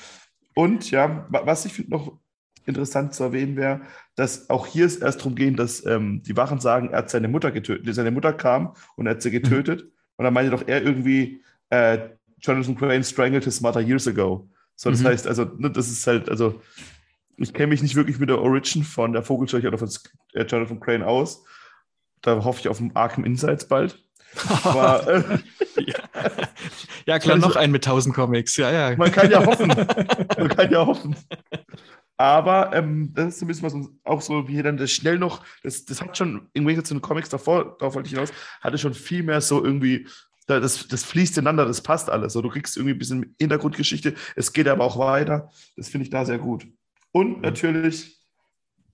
Und ja, was ich finde noch interessant zu erwähnen wäre, dass auch hier es erst darum geht, dass ähm, die Wachen sagen, er hat seine Mutter getötet. Seine Mutter kam und er hat sie getötet. Mhm. Und dann meinte doch er irgendwie, äh, Jonathan Crane strangled his mother years ago. So, das mhm. heißt, also, ne, das ist halt, also, ich kenne mich nicht wirklich mit der Origin von der Vogelscheuche oder von äh, Jonathan Crane aus. Da hoffe ich auf ein Arkham Insights bald. Aber, äh, ja. ja. klar, noch ein mit 1000 Comics. Ja, ja. Man kann ja hoffen. Man kann ja hoffen. Aber ähm, das ist zumindest was auch so, wie dann das schnell noch, das, das hat schon im Gegensatz zu den Comics davor, darauf wollte ich hinaus, hatte schon viel mehr so irgendwie das, das fließt ineinander, das passt alles. So, du kriegst irgendwie ein bisschen Hintergrundgeschichte, es geht aber auch weiter. Das finde ich da sehr gut. Und natürlich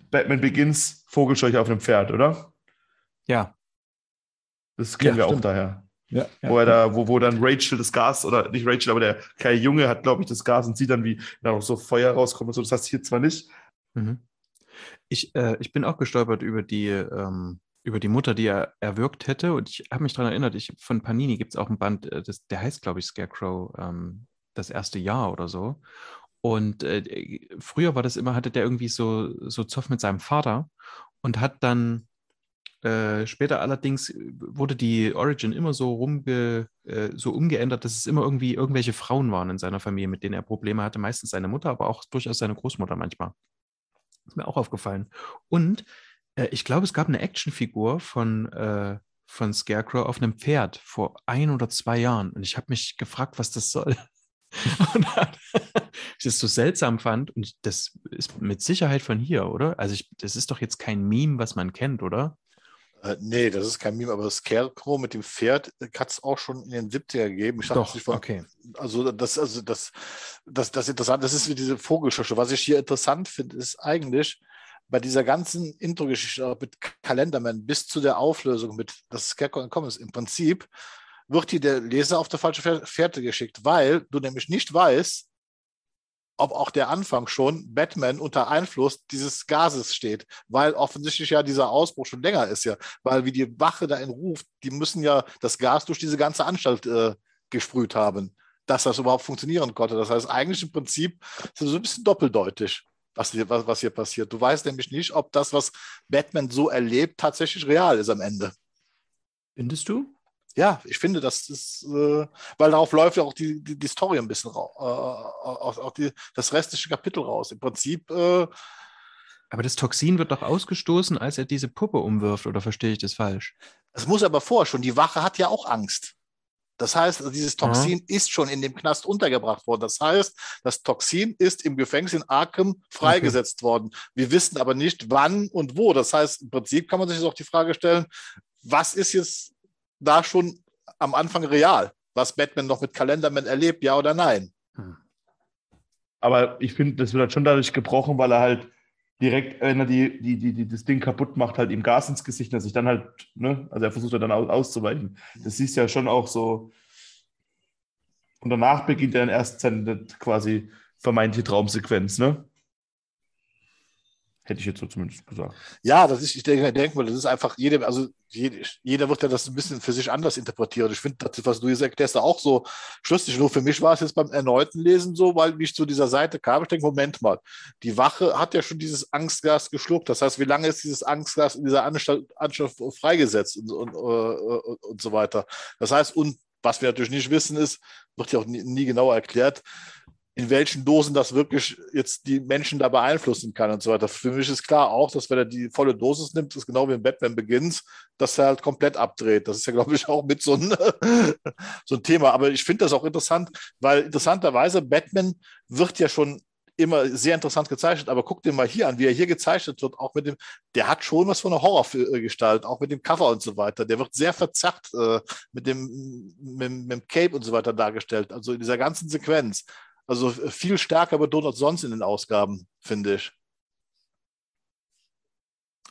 Batman Begins Vogelscheuche auf einem Pferd, oder? Ja. Das kennen ja, wir stimmt. auch daher. Ja, ja, wo er da, wo, wo dann Rachel das Gas, oder nicht Rachel, aber der kleine Junge hat, glaube ich, das Gas und sieht dann, wie da noch so Feuer rauskommt und so. Das hast du hier zwar nicht. Mhm. Ich, äh, ich bin auch gestolpert über die, ähm, über die Mutter, die er erwürgt hätte. Und ich habe mich daran erinnert, ich, von Panini gibt es auch ein Band, äh, das, der heißt, glaube ich, Scarecrow, ähm, das erste Jahr oder so. Und äh, früher war das immer, hatte der irgendwie so, so Zoff mit seinem Vater und hat dann äh, später allerdings wurde die Origin immer so rumge, äh, so umgeändert, dass es immer irgendwie irgendwelche Frauen waren in seiner Familie, mit denen er Probleme hatte. Meistens seine Mutter, aber auch durchaus seine Großmutter manchmal. Ist mir auch aufgefallen. Und äh, ich glaube, es gab eine Actionfigur von, äh, von Scarecrow auf einem Pferd vor ein oder zwei Jahren. Und ich habe mich gefragt, was das soll. und ich das so seltsam fand, und das ist mit Sicherheit von hier, oder? Also ich, das ist doch jetzt kein Meme, was man kennt, oder? Äh, nee, das ist kein Meme, aber Scarecrow mit dem Pferd hat es auch schon in den 70er gegeben. Ich Doch, von, okay. Also das, also das, das, das interessant, das ist wie diese Vogelschosche. Was ich hier interessant finde, ist eigentlich bei dieser ganzen Intro-Geschichte mit Kalenderman bis zu der Auflösung mit das Scarecrow entkommen ist, im Prinzip wird hier der Leser auf der falsche Fährte geschickt, weil du nämlich nicht weißt, ob auch der Anfang schon Batman unter Einfluss dieses Gases steht, weil offensichtlich ja dieser Ausbruch schon länger ist ja, weil wie die Wache da in ruft, die müssen ja das Gas durch diese ganze Anstalt äh, gesprüht haben, dass das überhaupt funktionieren konnte. Das heißt, eigentlich im Prinzip ist es so ein bisschen doppeldeutig, was hier, was, was hier passiert. Du weißt nämlich nicht, ob das, was Batman so erlebt, tatsächlich real ist am Ende. Findest du? ja, ich finde, das ist, äh, weil darauf läuft ja auch die, die, die Story ein bisschen raus, äh, auch, auch die, das restliche Kapitel raus. Im Prinzip. Äh, aber das Toxin wird doch ausgestoßen, als er diese Puppe umwirft, oder verstehe ich das falsch? Das muss aber vorher schon. Die Wache hat ja auch Angst. Das heißt, also dieses Toxin mhm. ist schon in dem Knast untergebracht worden. Das heißt, das Toxin ist im Gefängnis in Arkham freigesetzt okay. worden. Wir wissen aber nicht, wann und wo. Das heißt, im Prinzip kann man sich auch die Frage stellen, was ist jetzt da schon am Anfang real, was Batman noch mit Kalenderman erlebt, ja oder nein? Hm. Aber ich finde, das wird halt schon dadurch gebrochen, weil er halt direkt, wenn er die, die, die, die, das Ding kaputt macht, halt ihm Gas ins Gesicht, dass sich dann halt, ne, also er versucht dann auszuweichen. Das siehst ja schon auch so. Und danach beginnt er dann erst seine quasi vermeintliche Traumsequenz, ne? Hätte ich jetzt so zumindest gesagt. Ja, das ist, ich denke, denke mal, das ist einfach jeder, also jeder, jeder wird ja das ein bisschen für sich anders interpretieren. Ich finde, das, was du jetzt erklärst, auch so schlüssig. Nur für mich war es jetzt beim erneuten Lesen so, weil ich zu dieser Seite kam, ich denke, Moment mal, die Wache hat ja schon dieses Angstgas geschluckt. Das heißt, wie lange ist dieses Angstgas in dieser Anstalt, Anstalt freigesetzt und, und, und, und so weiter. Das heißt, und was wir natürlich nicht wissen, ist, wird ja auch nie, nie genau erklärt, in welchen Dosen das wirklich jetzt die Menschen da beeinflussen kann und so weiter. Für mich ist klar auch, dass wenn er die volle Dosis nimmt, ist genau wie in Batman Begins, dass er halt komplett abdreht. Das ist ja, glaube ich, auch mit so ein, so ein Thema. Aber ich finde das auch interessant, weil interessanterweise Batman wird ja schon immer sehr interessant gezeichnet, aber guck dir mal hier an, wie er hier gezeichnet wird, auch mit dem, der hat schon was von einer Horrorgestalt, auch mit dem Cover und so weiter. Der wird sehr verzerrt äh, mit, dem, mit, mit dem Cape und so weiter dargestellt. Also in dieser ganzen Sequenz. Also viel stärker betont als sonst in den Ausgaben, finde ich.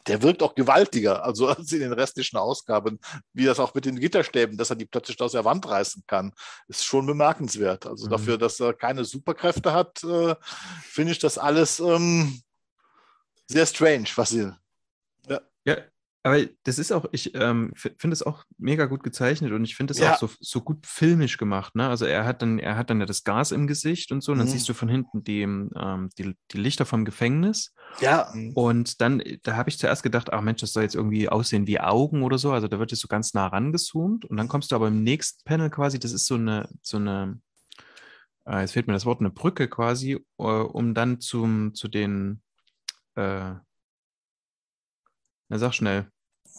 Der wirkt auch gewaltiger, also als in den restlichen Ausgaben, wie das auch mit den Gitterstäben, dass er die plötzlich aus der Wand reißen kann, ist schon bemerkenswert. Also mhm. dafür, dass er keine Superkräfte hat, äh, finde ich das alles ähm, sehr strange, was sie. Ja. ja, aber das ist auch, ich ähm, finde es auch mega gut gezeichnet und ich finde es ja. auch so, so gut filmisch gemacht. Ne? Also er hat dann, er hat dann ja das Gas im Gesicht und so, und dann mhm. siehst du von hinten die, ähm, die, die Lichter vom Gefängnis. Ja. Und dann, da habe ich zuerst gedacht, ach Mensch, das soll jetzt irgendwie aussehen wie Augen oder so. Also da wird jetzt so ganz nah rangezoomt. Und dann kommst du aber im nächsten Panel quasi, das ist so eine, so eine, äh, jetzt fehlt mir das Wort, eine Brücke quasi, äh, um dann zum, zu den äh, na, sag schnell.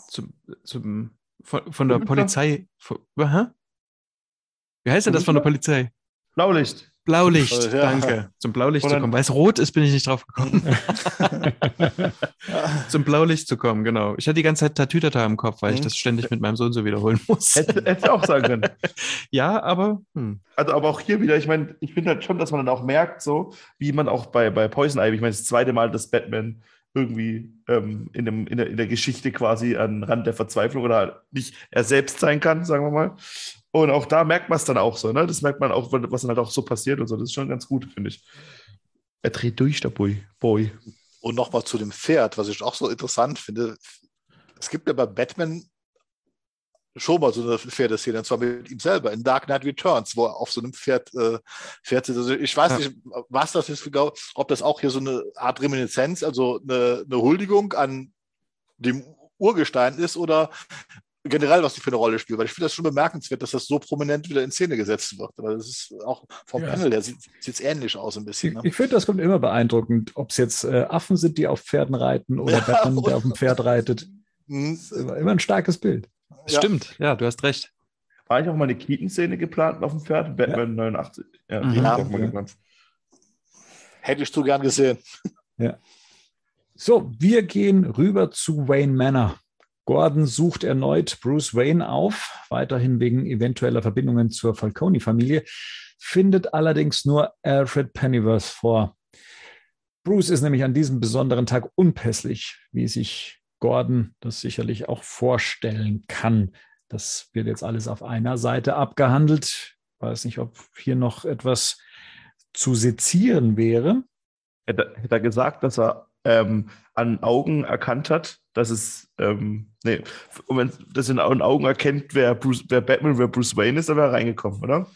Zum, zum, von, von der Polizei. Von, Wie heißt denn das von der Polizei? Blaulicht. Blaulicht, ja. danke. Zum Blaulicht zu kommen. Weil es rot ist, bin ich nicht drauf gekommen. Zum Blaulicht zu kommen, genau. Ich hatte die ganze Zeit Tatütata im Kopf, weil mhm. ich das ständig mit meinem Sohn so wiederholen muss. Hätte, hätte auch sagen können. ja, aber. Hm. Also, aber auch hier wieder, ich meine, ich finde halt schon, dass man dann auch merkt, so, wie man auch bei, bei Poison Ivy, ich meine, das zweite Mal, dass Batman irgendwie ähm, in, dem, in, der, in der Geschichte quasi an Rand der Verzweiflung oder nicht er selbst sein kann, sagen wir mal. Und auch da merkt man es dann auch so, ne? Das merkt man auch, was dann halt auch so passiert und so. Das ist schon ganz gut, finde ich. Er dreht durch, der Boy. Boy. Und nochmal zu dem Pferd, was ich auch so interessant finde. Es gibt ja bei Batman schon mal so eine Pferdeszene, und zwar mit ihm selber in Dark Knight Returns, wo er auf so einem Pferd äh, fährt. Also ich weiß ja. nicht, was das ist, ob das auch hier so eine Art Reminiszenz, also eine, eine Huldigung an dem Urgestein ist oder generell, was die für eine Rolle spielt. Weil ich finde das schon bemerkenswert, dass das so prominent wieder in Szene gesetzt wird. Aber das ist auch vom ja. Panel, der sieht es ähnlich aus ein bisschen. Ne? Ich, ich finde, das kommt immer beeindruckend, ob es jetzt äh, Affen sind, die auf Pferden reiten oder ja, Batman, der auf dem Pferd reitet. Mhm. Immer, immer ein starkes Bild. Ja. Stimmt, ja, du hast recht. War ich auch mal eine Keaton-Szene geplant auf dem Pferd? Batman ja. 89. Ja, mhm. ja. auch mal geplant. Hätte ich zu gern gesehen. Ja. So, wir gehen rüber zu Wayne Manor. Gordon sucht erneut Bruce Wayne auf, weiterhin wegen eventueller Verbindungen zur Falcone-Familie, findet allerdings nur Alfred Pennyworth vor. Bruce ist nämlich an diesem besonderen Tag unpässlich, wie sich Gordon das sicherlich auch vorstellen kann. Das wird jetzt alles auf einer Seite abgehandelt. Ich weiß nicht, ob hier noch etwas zu sezieren wäre. Hätte, hätte er gesagt, dass er ähm, an Augen erkannt hat, dass es, ähm, nee, und wenn das in Augen erkennt, wer, Bruce, wer Batman, wer Bruce Wayne ist, dann wäre er reingekommen, oder?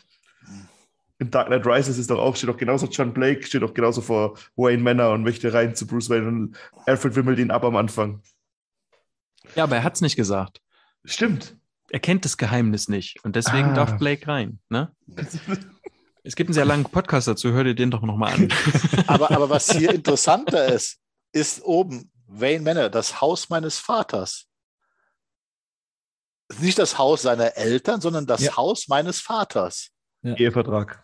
In Dark Knight Rises ist doch auch, steht doch genauso John Blake, steht doch genauso vor Wayne Manor und möchte rein zu Bruce Wayne und Alfred wimmelt ihn ab am Anfang. Ja, aber er hat es nicht gesagt. Stimmt. Er kennt das Geheimnis nicht und deswegen ah. darf Blake rein. Ne? es gibt einen sehr langen Podcast dazu, hör dir den doch nochmal an. aber, aber was hier interessanter ist, ist oben Wayne Manor, das Haus meines Vaters. Nicht das Haus seiner Eltern, sondern das ja. Haus meines Vaters. Ja. Ehevertrag.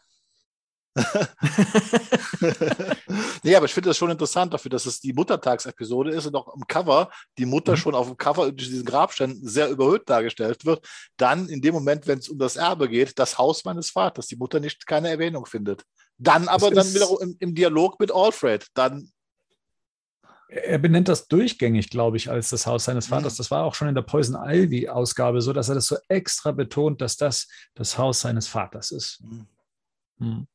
nee, aber ich finde das schon interessant dafür, dass es die Muttertagsepisode ist und auch im Cover die Mutter mhm. schon auf dem Cover durch diesen Grabstein sehr überhöht dargestellt wird. Dann in dem Moment, wenn es um das Erbe geht, das Haus meines Vaters, die Mutter nicht keine Erwähnung findet. Dann aber dann wiederum im, im Dialog mit Alfred, dann er benennt das durchgängig, glaube ich, als das Haus seines Vaters. Mhm. Das war auch schon in der Poison Ivy-Ausgabe so, dass er das so extra betont, dass das das Haus seines Vaters ist. Mhm.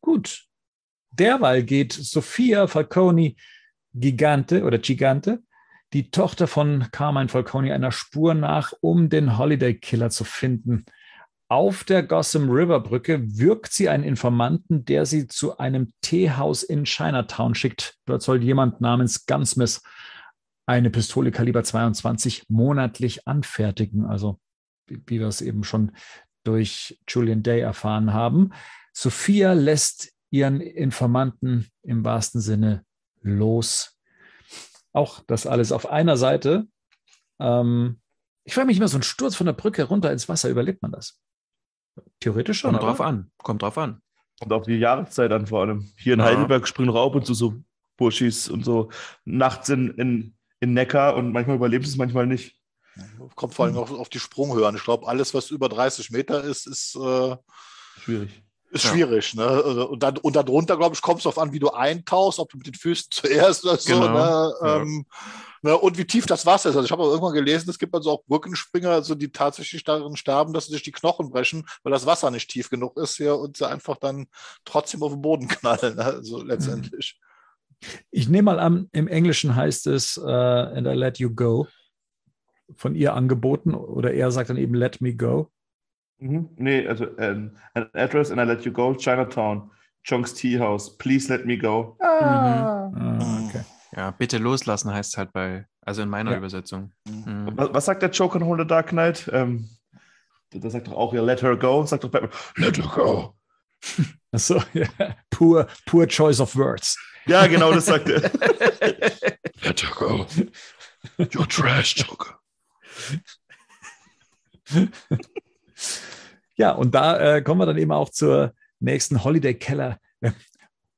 Gut. Derweil geht Sophia Falcone Gigante oder Gigante, die Tochter von Carmine Falcone, einer Spur nach, um den Holiday Killer zu finden. Auf der Gotham River Brücke wirkt sie einen Informanten, der sie zu einem Teehaus in Chinatown schickt. Dort soll jemand namens Gunsmith eine Pistole Kaliber 22 monatlich anfertigen. Also wie wir es eben schon durch Julian Day erfahren haben. Sophia lässt ihren Informanten im wahrsten Sinne los. Auch das alles auf einer Seite. Ähm, ich frage mich immer, so ein Sturz von der Brücke runter ins Wasser, überlebt man das? Theoretisch schon. Kommt drauf an. Kommt drauf an. Kommt auf die Jahreszeit an vor allem. Hier in ja. Heidelberg springen Raub und so, so Burschis und so nachts in, in, in Neckar und manchmal überlebt es, manchmal nicht. Kommt vor allem auch auf die Sprunghöhe an. Ich glaube, alles, was über 30 Meter ist, ist äh, schwierig. Ist ja. schwierig, ne? Also, und, dann, und darunter, glaube ich, kommt es darauf an, wie du eintauchst, ob du mit den Füßen zuerst oder so. Genau. Ne? Ja. Ähm, ne? Und wie tief das Wasser ist. Also ich habe auch irgendwann gelesen, es gibt also auch Brückenspringer, also die tatsächlich darin starben, dass sie sich die Knochen brechen, weil das Wasser nicht tief genug ist hier und sie einfach dann trotzdem auf den Boden knallen. Ne? Also letztendlich. Ich nehme mal an, im Englischen heißt es uh, and I let you go von ihr angeboten oder er sagt dann eben let me go. Mhm. Nee, also um, an address and I let you go, Chinatown, Chong's Tea House, please let me go. Ah. Mhm. Ah, okay. Ja, bitte loslassen heißt halt bei, also in meiner ja. Übersetzung. Mhm. Was, was, sagt der Joker in The Dark Knight? Ähm, da sagt doch auch ja, let her go, sagt doch Batman, let her go. Achso, ja. Poor, poor choice of words. Ja, genau, das sagt er. let her go. You're trash, Joker. ja, und da äh, kommen wir dann eben auch zur nächsten Holiday Keller.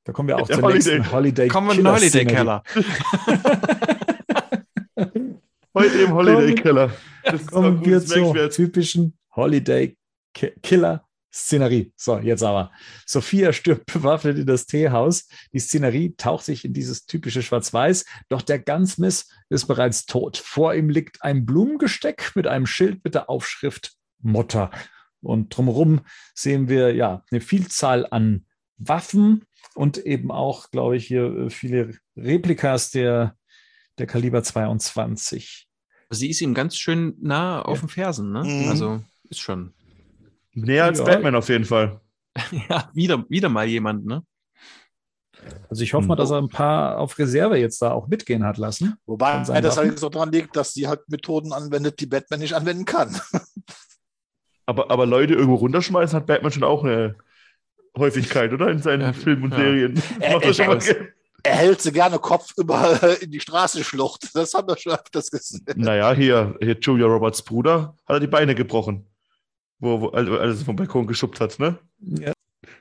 Da kommen wir auch Der zur Holiday. nächsten Holiday Kommen wir in den Holiday Keller. Heute im Holiday Keller. kommen wir zur typischen Holiday Killer Szenerie. So, jetzt aber. Sophia stirbt bewaffnet in das Teehaus. Die Szenerie taucht sich in dieses typische Schwarz-Weiß, doch der Gansmiss ist bereits tot. Vor ihm liegt ein Blumengesteck mit einem Schild mit der Aufschrift Mutter. Und drumherum sehen wir ja eine Vielzahl an Waffen und eben auch, glaube ich, hier äh, viele Replikas der, der Kaliber 22. Sie ist ihm ganz schön nah auf ja. den Fersen, ne? Mhm. Also ist schon. Näher als ja. Batman auf jeden Fall. ja, wieder, wieder mal jemand, ne? Also ich hoffe mal, dass er ein paar auf Reserve jetzt da auch mitgehen hat lassen. Wobei das allerdings auch daran liegt, dass sie halt Methoden anwendet, die Batman nicht anwenden kann. aber, aber Leute irgendwo runterschmeißen hat Batman schon auch eine Häufigkeit, oder? In seinen ja, Filmen und ja. Serien. Er, er, er, hält sie gerne Kopf über in die Straße schlucht. Das haben wir schon öfters gesehen. Naja, hier, hier Julia Roberts Bruder hat er die Beine gebrochen wo, wo alles vom Balkon geschubbt hat, ne? Ja.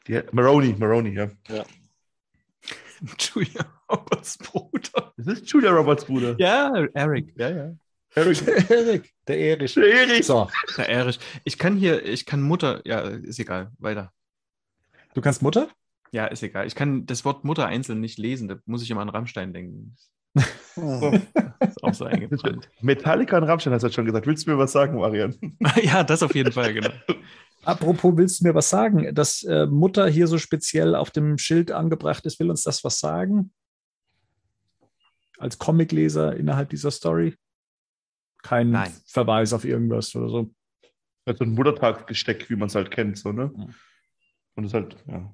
Die, Maroney, Maroney, ja. ja. Julia Roberts Bruder. Das ist Julia Roberts Bruder. Ja, Eric. Ja, ja. Eric. Eric. Der Erich. Der Erich. So. Der Erich. Ich kann hier, ich kann Mutter, ja, ist egal, weiter. Du kannst Mutter? Ja, ist egal. Ich kann das Wort Mutter einzeln nicht lesen, da muss ich immer an Rammstein denken. Oh. ist auch so eingebrannt. Metallica und Rammstein hast du schon gesagt. Willst du mir was sagen, Marian? ja, das auf jeden Fall, genau. Apropos, willst du mir was sagen? Dass äh, Mutter hier so speziell auf dem Schild angebracht ist, will uns das was sagen? Als Comicleser innerhalb dieser Story? Kein Nein. Verweis auf irgendwas oder so. Also ein Muttertagsgesteck, wie man es halt kennt, so, ne? Und es halt, ja.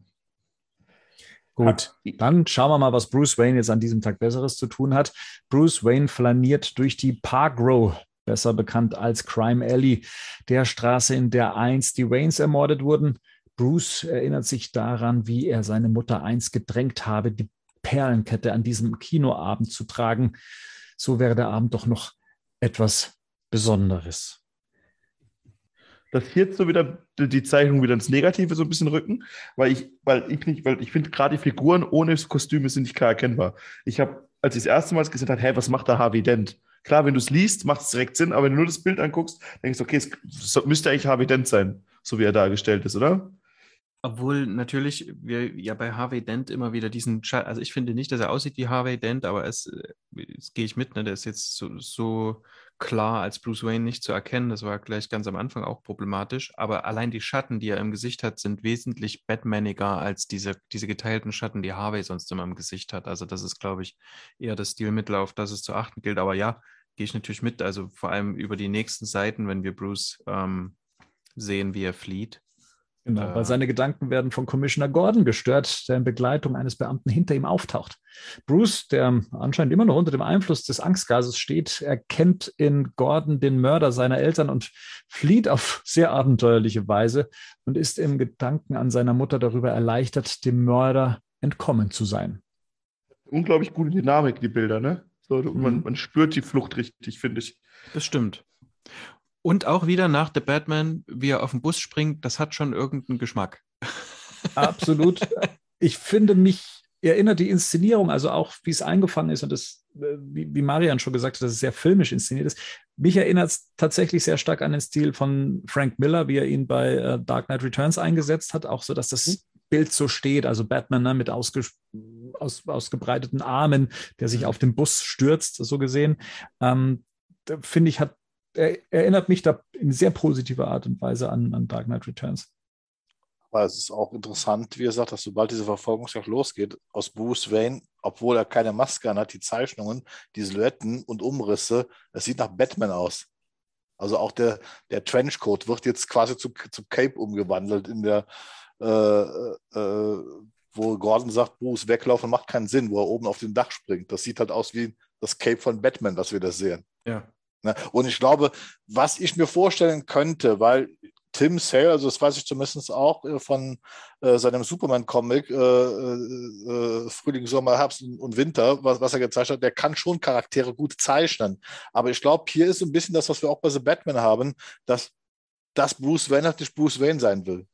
Gut, dann schauen wir mal, was Bruce Wayne jetzt an diesem Tag Besseres zu tun hat. Bruce Wayne flaniert durch die Park Row, besser bekannt als Crime Alley, der Straße, in der einst die Waynes ermordet wurden. Bruce erinnert sich daran, wie er seine Mutter einst gedrängt habe, die Perlenkette an diesem Kinoabend zu tragen. So wäre der Abend doch noch etwas Besonderes dass jetzt so wieder die Zeichnung wieder ins Negative so ein bisschen rücken, weil ich, weil ich nicht, weil ich finde gerade die Figuren ohne Kostüme sind nicht klar erkennbar. Ich habe, als ich das erste Mal gesehen habe, hey, was macht der Harvey Dent? Klar, wenn du es liest, macht es direkt Sinn, aber wenn du nur das Bild anguckst, denkst du, okay, es müsste eigentlich Harvey Dent sein, so wie er dargestellt ist, oder? Obwohl natürlich wir ja bei Harvey Dent immer wieder diesen, Scha also ich finde nicht, dass er aussieht wie Harvey Dent, aber es, äh, es gehe ich mit, ne? der ist jetzt so, so klar als Bruce Wayne nicht zu erkennen. Das war gleich ganz am Anfang auch problematisch. Aber allein die Schatten, die er im Gesicht hat, sind wesentlich Batmaniger als diese, diese geteilten Schatten, die Harvey sonst immer im Gesicht hat. Also das ist, glaube ich, eher das Stilmittel, auf das es zu achten gilt. Aber ja, gehe ich natürlich mit. Also vor allem über die nächsten Seiten, wenn wir Bruce ähm, sehen, wie er flieht, Genau, weil seine Gedanken werden von Commissioner Gordon gestört, der in Begleitung eines Beamten hinter ihm auftaucht. Bruce, der anscheinend immer noch unter dem Einfluss des Angstgases steht, erkennt in Gordon den Mörder seiner Eltern und flieht auf sehr abenteuerliche Weise und ist im Gedanken an seiner Mutter darüber erleichtert, dem Mörder entkommen zu sein. Unglaublich gute Dynamik, die Bilder, ne? So, man, mhm. man spürt die Flucht richtig, finde ich. Das stimmt. Und auch wieder nach The Batman, wie er auf den Bus springt, das hat schon irgendeinen Geschmack. Absolut. Ich finde, mich erinnert die Inszenierung, also auch wie es eingefangen ist und das, äh, wie, wie Marian schon gesagt hat, dass es sehr filmisch inszeniert ist. Mich erinnert es tatsächlich sehr stark an den Stil von Frank Miller, wie er ihn bei äh, Dark Knight Returns eingesetzt hat, auch so, dass das mhm. Bild so steht, also Batman ne, mit ausge, aus, ausgebreiteten Armen, der sich mhm. auf den Bus stürzt, so gesehen. Ähm, finde ich, hat er, erinnert mich da in sehr positiver Art und Weise an, an Dark Knight Returns. Aber es ist auch interessant, wie er sagt, dass sobald diese Verfolgungsjagd losgeht, aus Bruce Wayne, obwohl er keine Maske hat, die Zeichnungen, die Silhouetten und Umrisse, es sieht nach Batman aus. Also auch der, der Trenchcoat wird jetzt quasi zu, zu Cape umgewandelt in der, äh, äh, wo Gordon sagt, Bruce, weglaufen macht keinen Sinn, wo er oben auf dem Dach springt. Das sieht halt aus wie das Cape von Batman, was wir da sehen. Ja. Ne? Und ich glaube, was ich mir vorstellen könnte, weil Tim Sale, also das weiß ich zumindest auch äh, von äh, seinem Superman-Comic äh, Frühling, Sommer, Herbst und Winter, was, was, er gezeichnet hat, der kann schon Charaktere gut zeichnen. Aber ich glaube, hier ist so ein bisschen das, was wir auch bei The Batman haben, dass, dass Bruce Wayne halt nicht Bruce Wayne sein will.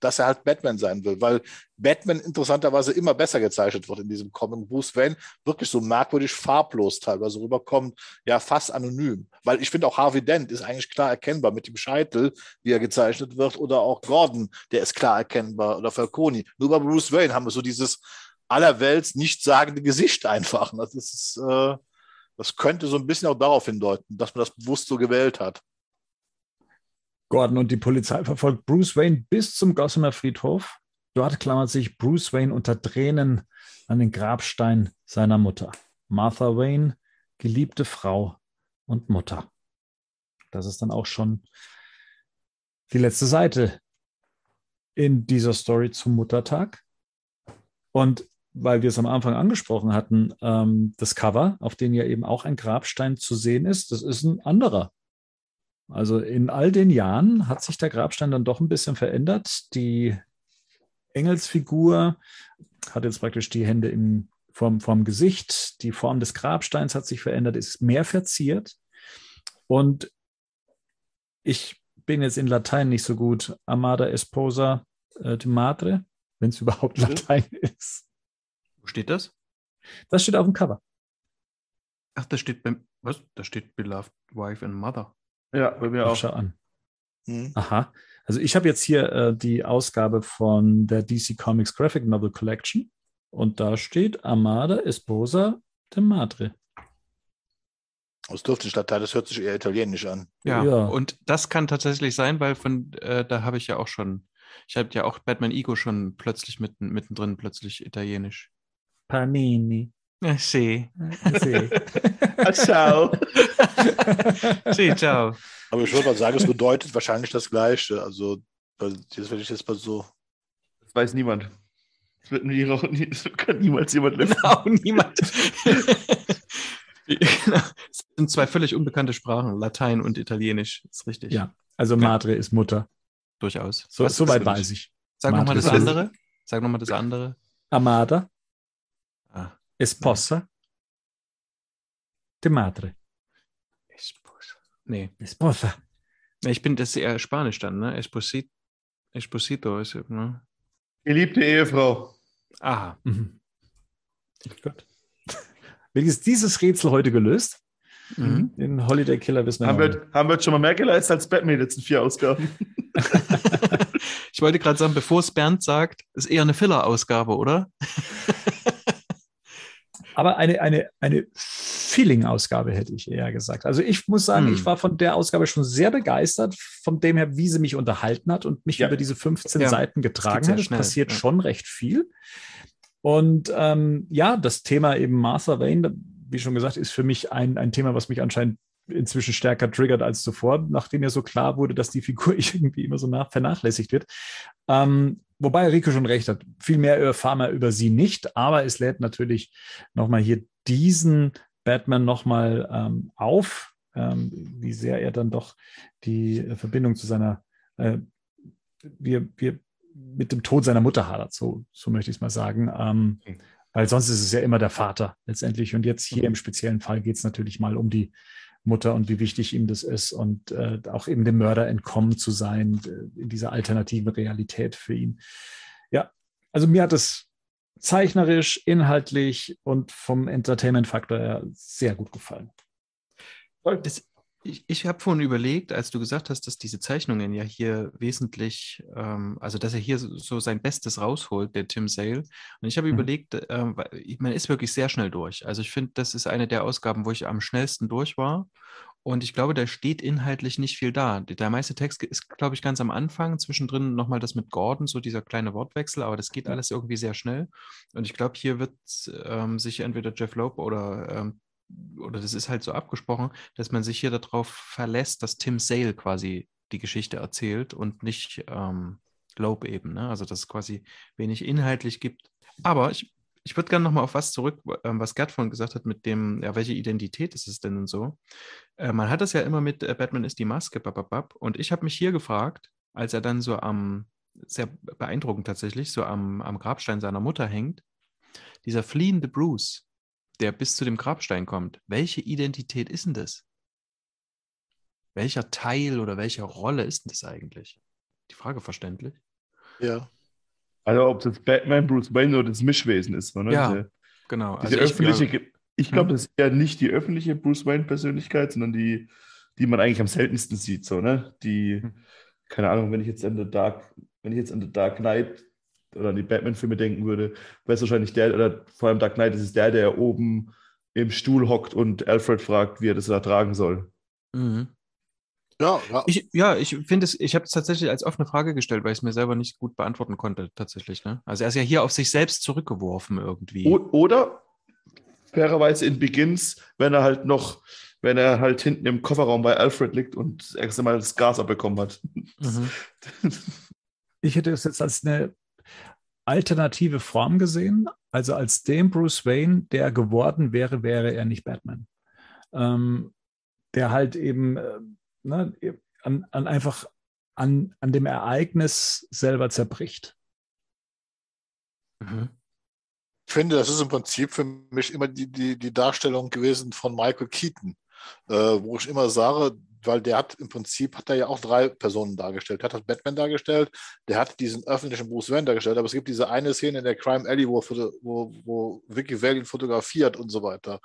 Dass er halt Batman sein will, weil Batman interessanterweise immer besser gezeichnet wird in diesem Comic. Bruce Wayne wirklich so merkwürdig farblos teilweise rüberkommt, ja fast anonym. Weil ich finde auch Harvey Dent ist eigentlich klar erkennbar mit dem Scheitel, wie er gezeichnet wird, oder auch Gordon, der ist klar erkennbar, oder Falcone. Nur bei Bruce Wayne haben wir so dieses allerwelts nichtssagende Gesicht einfach. Das ist, äh, das könnte so ein bisschen auch darauf hindeuten, dass man das bewusst so gewählt hat. Gordon und die Polizei verfolgt Bruce Wayne bis zum Gossamer Friedhof. Dort klammert sich Bruce Wayne unter Tränen an den Grabstein seiner Mutter. Martha Wayne, geliebte Frau und Mutter. Das ist dann auch schon die letzte Seite in dieser Story zum Muttertag. Und weil wir es am Anfang angesprochen hatten, ähm, das Cover, auf dem ja eben auch ein Grabstein zu sehen ist, das ist ein anderer. Also in all den Jahren hat sich der Grabstein dann doch ein bisschen verändert. Die Engelsfigur hat jetzt praktisch die Hände im, vorm, vorm Gesicht. Die Form des Grabsteins hat sich verändert, ist mehr verziert. Und ich bin jetzt in Latein nicht so gut. Amada esposa äh, de madre, wenn es überhaupt Latein ist. Wo steht das? Das steht auf dem Cover. Ach, das steht beim, was? Da steht Beloved Wife and Mother. Ja, bei mir auch. Schau an. Mhm. Aha. Also ich habe jetzt hier äh, die Ausgabe von der DC Comics Graphic Novel Collection und da steht Amada Esposa de Madre. Das dürfte nicht Latein, das hört sich eher italienisch an. Ja, ja. und das kann tatsächlich sein, weil von äh, da habe ich ja auch schon, ich habe ja auch Batman Ego schon plötzlich mitten, mittendrin plötzlich italienisch. Panini. Eh, sì. sì. ciao. sì, ciao. Aber ich würde mal sagen, es bedeutet wahrscheinlich das Gleiche. Also, das werde ich jetzt mal so. Das weiß niemand. Das wird nie, das kann niemals jemand lesen. Genau, niemand. Es sind zwei völlig unbekannte Sprachen, Latein und Italienisch, ist richtig. Ja, also Madre ja. ist Mutter. Durchaus. So, soweit weiß ich. Sag nochmal das andere. Sag nochmal das andere. Amada. Esposa. De Madre. Esposa. Nee. Esposa. Ich bin, das ist eher Spanisch dann, ne? Esposito. Esposito ist, ne? Geliebte Ehefrau. Aha. Mhm. Gut. Wenigstens dieses Rätsel heute gelöst. Mhm. Den Holiday Killer wissen wir haben wir, haben wir jetzt schon mal mehr geleistet als Batman in den letzten vier Ausgaben. ich wollte gerade sagen, bevor es Bernd sagt, ist eher eine Filler-Ausgabe, oder? aber eine, eine, eine Feeling-Ausgabe hätte ich eher gesagt. Also ich muss sagen, hm. ich war von der Ausgabe schon sehr begeistert, von dem her, wie sie mich unterhalten hat und mich ja. über diese 15 ja. Seiten getragen hat. Es passiert ja. schon recht viel. Und ähm, ja, das Thema eben Martha Wayne, wie schon gesagt, ist für mich ein, ein Thema, was mich anscheinend inzwischen stärker triggert als zuvor, nachdem ja so klar wurde, dass die Figur irgendwie immer so nach, vernachlässigt wird. Ähm, wobei Rico schon recht hat, viel mehr erfahren wir über sie nicht, aber es lädt natürlich nochmal hier diesen Batman nochmal ähm, auf, ähm, wie sehr er dann doch die äh, Verbindung zu seiner, äh, wir, wir mit dem Tod seiner Mutter hadert, so, so möchte ich es mal sagen. Ähm, mhm. Weil sonst ist es ja immer der Vater letztendlich. Und jetzt hier mhm. im speziellen Fall geht es natürlich mal um die Mutter und wie wichtig ihm das ist und äh, auch eben dem Mörder entkommen zu sein in dieser alternativen Realität für ihn. Ja, also mir hat es zeichnerisch, inhaltlich und vom Entertainment-Faktor her sehr gut gefallen. Das, ich, ich habe vorhin überlegt, als du gesagt hast, dass diese Zeichnungen ja hier wesentlich, ähm, also dass er hier so, so, sein Bestes rausholt, der Tim Sale. Und ich habe mhm. überlegt, äh, man ist wirklich sehr schnell durch. Also ich finde, das ist eine der Ausgaben, wo ich am schnellsten durch war. Und ich glaube, da steht inhaltlich nicht viel da. Der meiste Text ist, glaube ich, ganz am Anfang. Zwischendrin nochmal das mit Gordon, so dieser kleine Wortwechsel, aber das geht alles irgendwie sehr schnell. Und ich glaube, hier wird ähm, sich entweder Jeff Loeb oder ähm, oder das ist halt so abgesprochen, dass man sich hier darauf verlässt, dass Tim Sale quasi die Geschichte erzählt und nicht ähm, Loeb eben. Ne? Also dass es quasi wenig inhaltlich gibt. Aber ich, ich würde gerne nochmal auf was zurück, ähm, was Gerd vorhin gesagt hat, mit dem, ja, welche Identität ist es denn und so. Äh, man hat das ja immer mit äh, Batman ist die Maske, bababab. Und ich habe mich hier gefragt, als er dann so am, sehr beeindruckend tatsächlich, so am, am Grabstein seiner Mutter hängt, dieser fliehende Bruce, der bis zu dem Grabstein kommt, welche Identität ist denn das? Welcher Teil oder welche Rolle ist denn das eigentlich? Die Frage verständlich? Ja. Also ob das Batman, Bruce Wayne oder das Mischwesen ist. Ne? Ja, Diese, genau. diese Also öffentliche, ich, ich, ich glaube, Hm. das ist ja nicht die öffentliche Bruce Wayne-Persönlichkeit, sondern die, die man eigentlich am seltensten sieht. So, ne? Die, Hm. keine Ahnung, wenn ich jetzt an The Dark, wenn ich jetzt an The Dark Knight oder an die Batman-Filme denken würde, wäre es wahrscheinlich der, oder vor allem Dark Knight ist es der, der oben im Stuhl hockt und Alfred fragt, wie er das da tragen soll. Mhm. Ja, ja. Ich, ja, ich finde es, ich habe es tatsächlich als offene Frage gestellt, weil ich es mir selber nicht gut beantworten konnte, tatsächlich. Ne? Also er ist ja hier auf sich selbst zurückgeworfen irgendwie. O oder fairerweise in Begins, wenn er halt noch, wenn er halt hinten im Kofferraum bei Alfred liegt und das erste Mal das Gas abbekommen hat. Mhm. Ich hätte es jetzt als eine alternative Form gesehen. Also als dem Bruce Wayne, der geworden wäre, wäre er nicht Batman. Ähm, der halt eben äh, ne, an, an einfach an, an dem Ereignis selber zerbricht. Mhm. Ich finde, das ist im Prinzip für mich immer die, die, die Darstellung gewesen von Michael Keaton, äh, wo ich immer sage, weil der hat im Prinzip, hat er ja auch drei Personen dargestellt. Der hat Batman dargestellt, der hat diesen öffentlichen Bruce Wayne dargestellt, aber es gibt diese eine Szene in der Crime Alley, wo, wo, wo Vicky Vale ihn fotografiert und so weiter.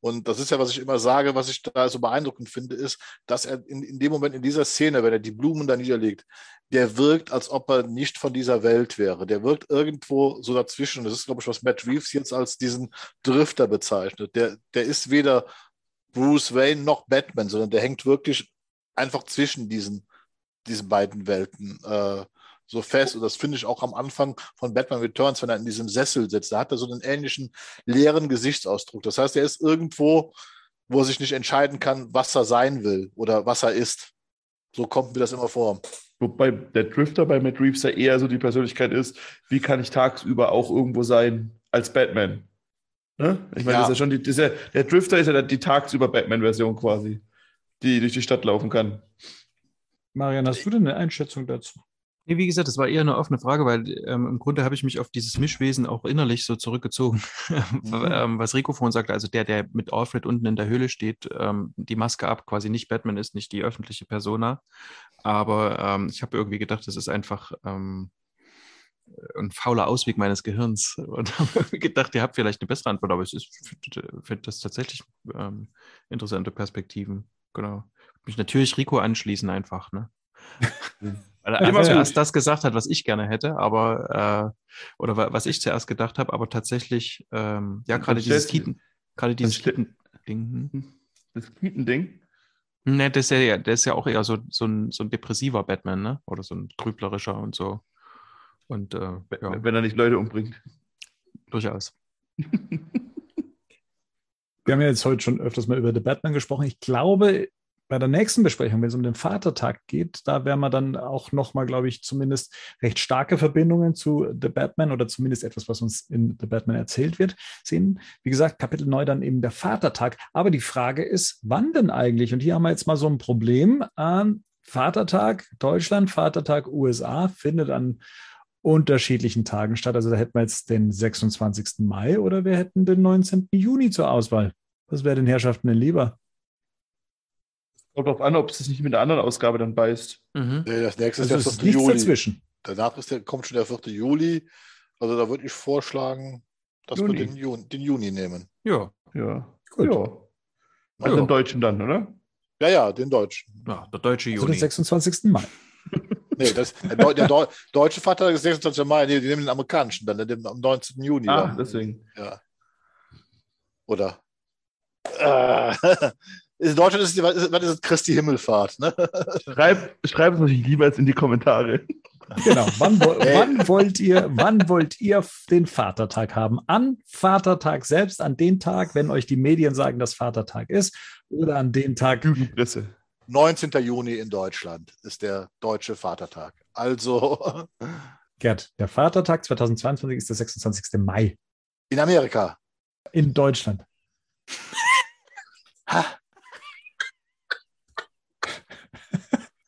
Und das ist ja, was ich immer sage, was ich da so beeindruckend finde, ist, dass er in, in dem Moment, in dieser Szene, wenn er die Blumen da niederlegt, der wirkt, als ob er nicht von dieser Welt wäre. Der wirkt irgendwo so dazwischen. Das ist, glaube ich, was Matt Reeves jetzt als diesen Drifter bezeichnet. Der, der ist weder Bruce Wayne noch Batman, sondern der hängt wirklich einfach zwischen diesen, diesen beiden Welten äh, so fest. Und das finde ich auch am Anfang von Batman Returns, wenn er in diesem Sessel sitzt. Da hat er so einen ähnlichen leeren Gesichtsausdruck. Das heißt, er ist irgendwo, wo er sich nicht entscheiden kann, was er sein will oder was er ist. So kommt mir das immer vor. Wobei der Drifter bei Matt Reeves ja eher so die Persönlichkeit ist, wie kann ich tagsüber auch irgendwo sein als Batman? Ne? Ich meine, Ja. das ist ja schon die, das ist ja, der Drifter ist ja die tagsüber Batman-Version quasi, die durch die Stadt laufen kann. Marian, hast du denn eine Einschätzung dazu? Nee, wie gesagt, das war eher eine offene Frage, weil ähm, im Grunde habe ich mich auf dieses Mischwesen auch innerlich so zurückgezogen, ähm, was Rico vorhin sagte, also der, der mit Alfred unten in der Höhle steht, ähm, die Maske ab, quasi nicht Batman ist, nicht die öffentliche Persona. Aber ähm, ich habe irgendwie gedacht, das ist einfach ähm, ein fauler Ausweg meines Gehirns und habe gedacht, ihr habt vielleicht eine bessere Antwort, aber ich finde find das tatsächlich ähm, interessante Perspektiven. Genau. Mich natürlich Rico anschließen einfach, ne? Weil er mach zuerst das gesagt hat, was ich gerne hätte, aber äh, oder wa- was ich zuerst gedacht habe, aber tatsächlich, ähm, ja, gerade dieses Keaton, gerade dieses stell- Keaton-Ding. hm? Das Keaton-Ding. Ne, das ist ja, der ist ja auch eher so, so, ein, so ein depressiver Batman, ne? Oder so ein grüblerischer und so. Und äh, ja, wenn er nicht Leute umbringt. durchaus. Wir haben ja jetzt heute schon öfters mal über The Batman gesprochen. Ich glaube, bei der nächsten Besprechung, wenn es um den Vatertag geht, da werden wir dann auch nochmal, glaube ich, zumindest recht starke Verbindungen zu The Batman oder zumindest etwas, was uns in The Batman erzählt wird, sehen. Wie gesagt, Kapitel 9 dann eben der Vatertag. Aber die Frage ist, wann denn eigentlich? Und hier haben wir jetzt mal so ein Problem. Ähm, Vatertag Deutschland, Vatertag USA findet an unterschiedlichen Tagen statt. Also da hätten wir jetzt den 26. Mai oder wir hätten den 19. Juni zur Auswahl. Was wäre den Herrschaften denn lieber? Kommt drauf an, ob es sich nicht mit der anderen Ausgabe dann beißt. Mhm. Nee, Das nächste Also ist es der ist 4. nichts Juli. dazwischen. Danach ist der, kommt schon der 4. Juli. Also da würde ich vorschlagen, dass Juni. wir den Juni, den Juni nehmen. Ja, Ja. Gut. Ja. Also Ja. im Deutschen dann, oder? Ja, ja, den Deutschen. ja, der deutsche Also Juni. den 26. Mai. Nee, das, der, Deu- der Deu deutsche Vater ist 26. Mai. Nee, die nehmen den amerikanischen dann, den am 19. Juni. Ah, dann. deswegen. Ja. Oder? Äh, in Deutschland ist, was ist, was ist Christi Himmelfahrt, ne? Schreib, schreib es natürlich lieber jetzt in die Kommentare. Genau. Wann, wo, wann, wollt ihr, wann wollt ihr den Vatertag haben? An Vatertag selbst, an den Tag, wenn euch die Medien sagen, dass Vatertag ist, oder an den Tag, Lügenpresse. 19. Juni in Deutschland ist der deutsche Vatertag. Also Gerd, der Vatertag 2022 ist der 26. Mai in Amerika. in Deutschland. Ha.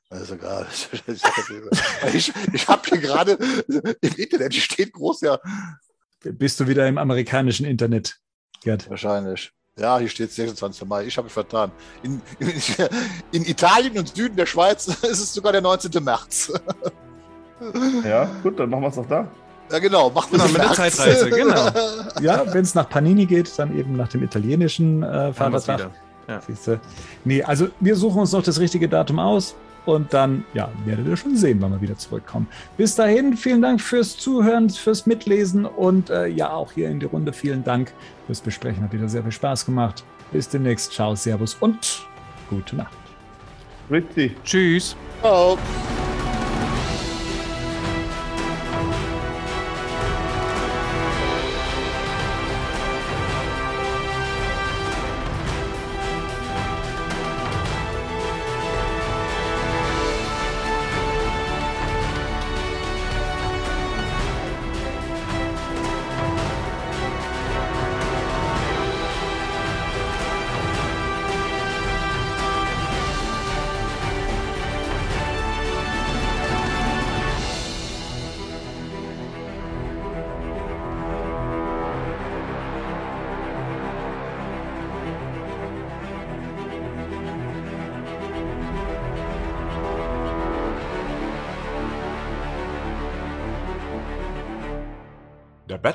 Das ist egal. Ich, ich habe hier gerade im Internet steht groß ja Bist du wieder im amerikanischen Internet, Gerd? wahrscheinlich. Ja, hier steht 26. Mai. Ich habe mich vertan. In, in, in Italien und Süden der Schweiz ist es sogar der 19. März. Ja, gut, dann machen wir es doch da. Ja, genau, machen wir mit der Zeitreise, genau. Ja, wenn es nach Panini geht, dann eben nach dem italienischen äh, Vatertag. Ja. Siehste. Nee, also wir suchen uns noch das richtige Datum aus und dann, ja, werdet ihr schon sehen, wann wir wieder zurückkommen. Bis dahin, vielen Dank fürs Zuhören, fürs Mitlesen und äh, ja, auch hier in die Runde vielen Dank fürs Besprechen. Hat wieder sehr viel Spaß gemacht. Bis demnächst. Ciao, Servus und gute Nacht. Richtig. Tschüss. Ciao.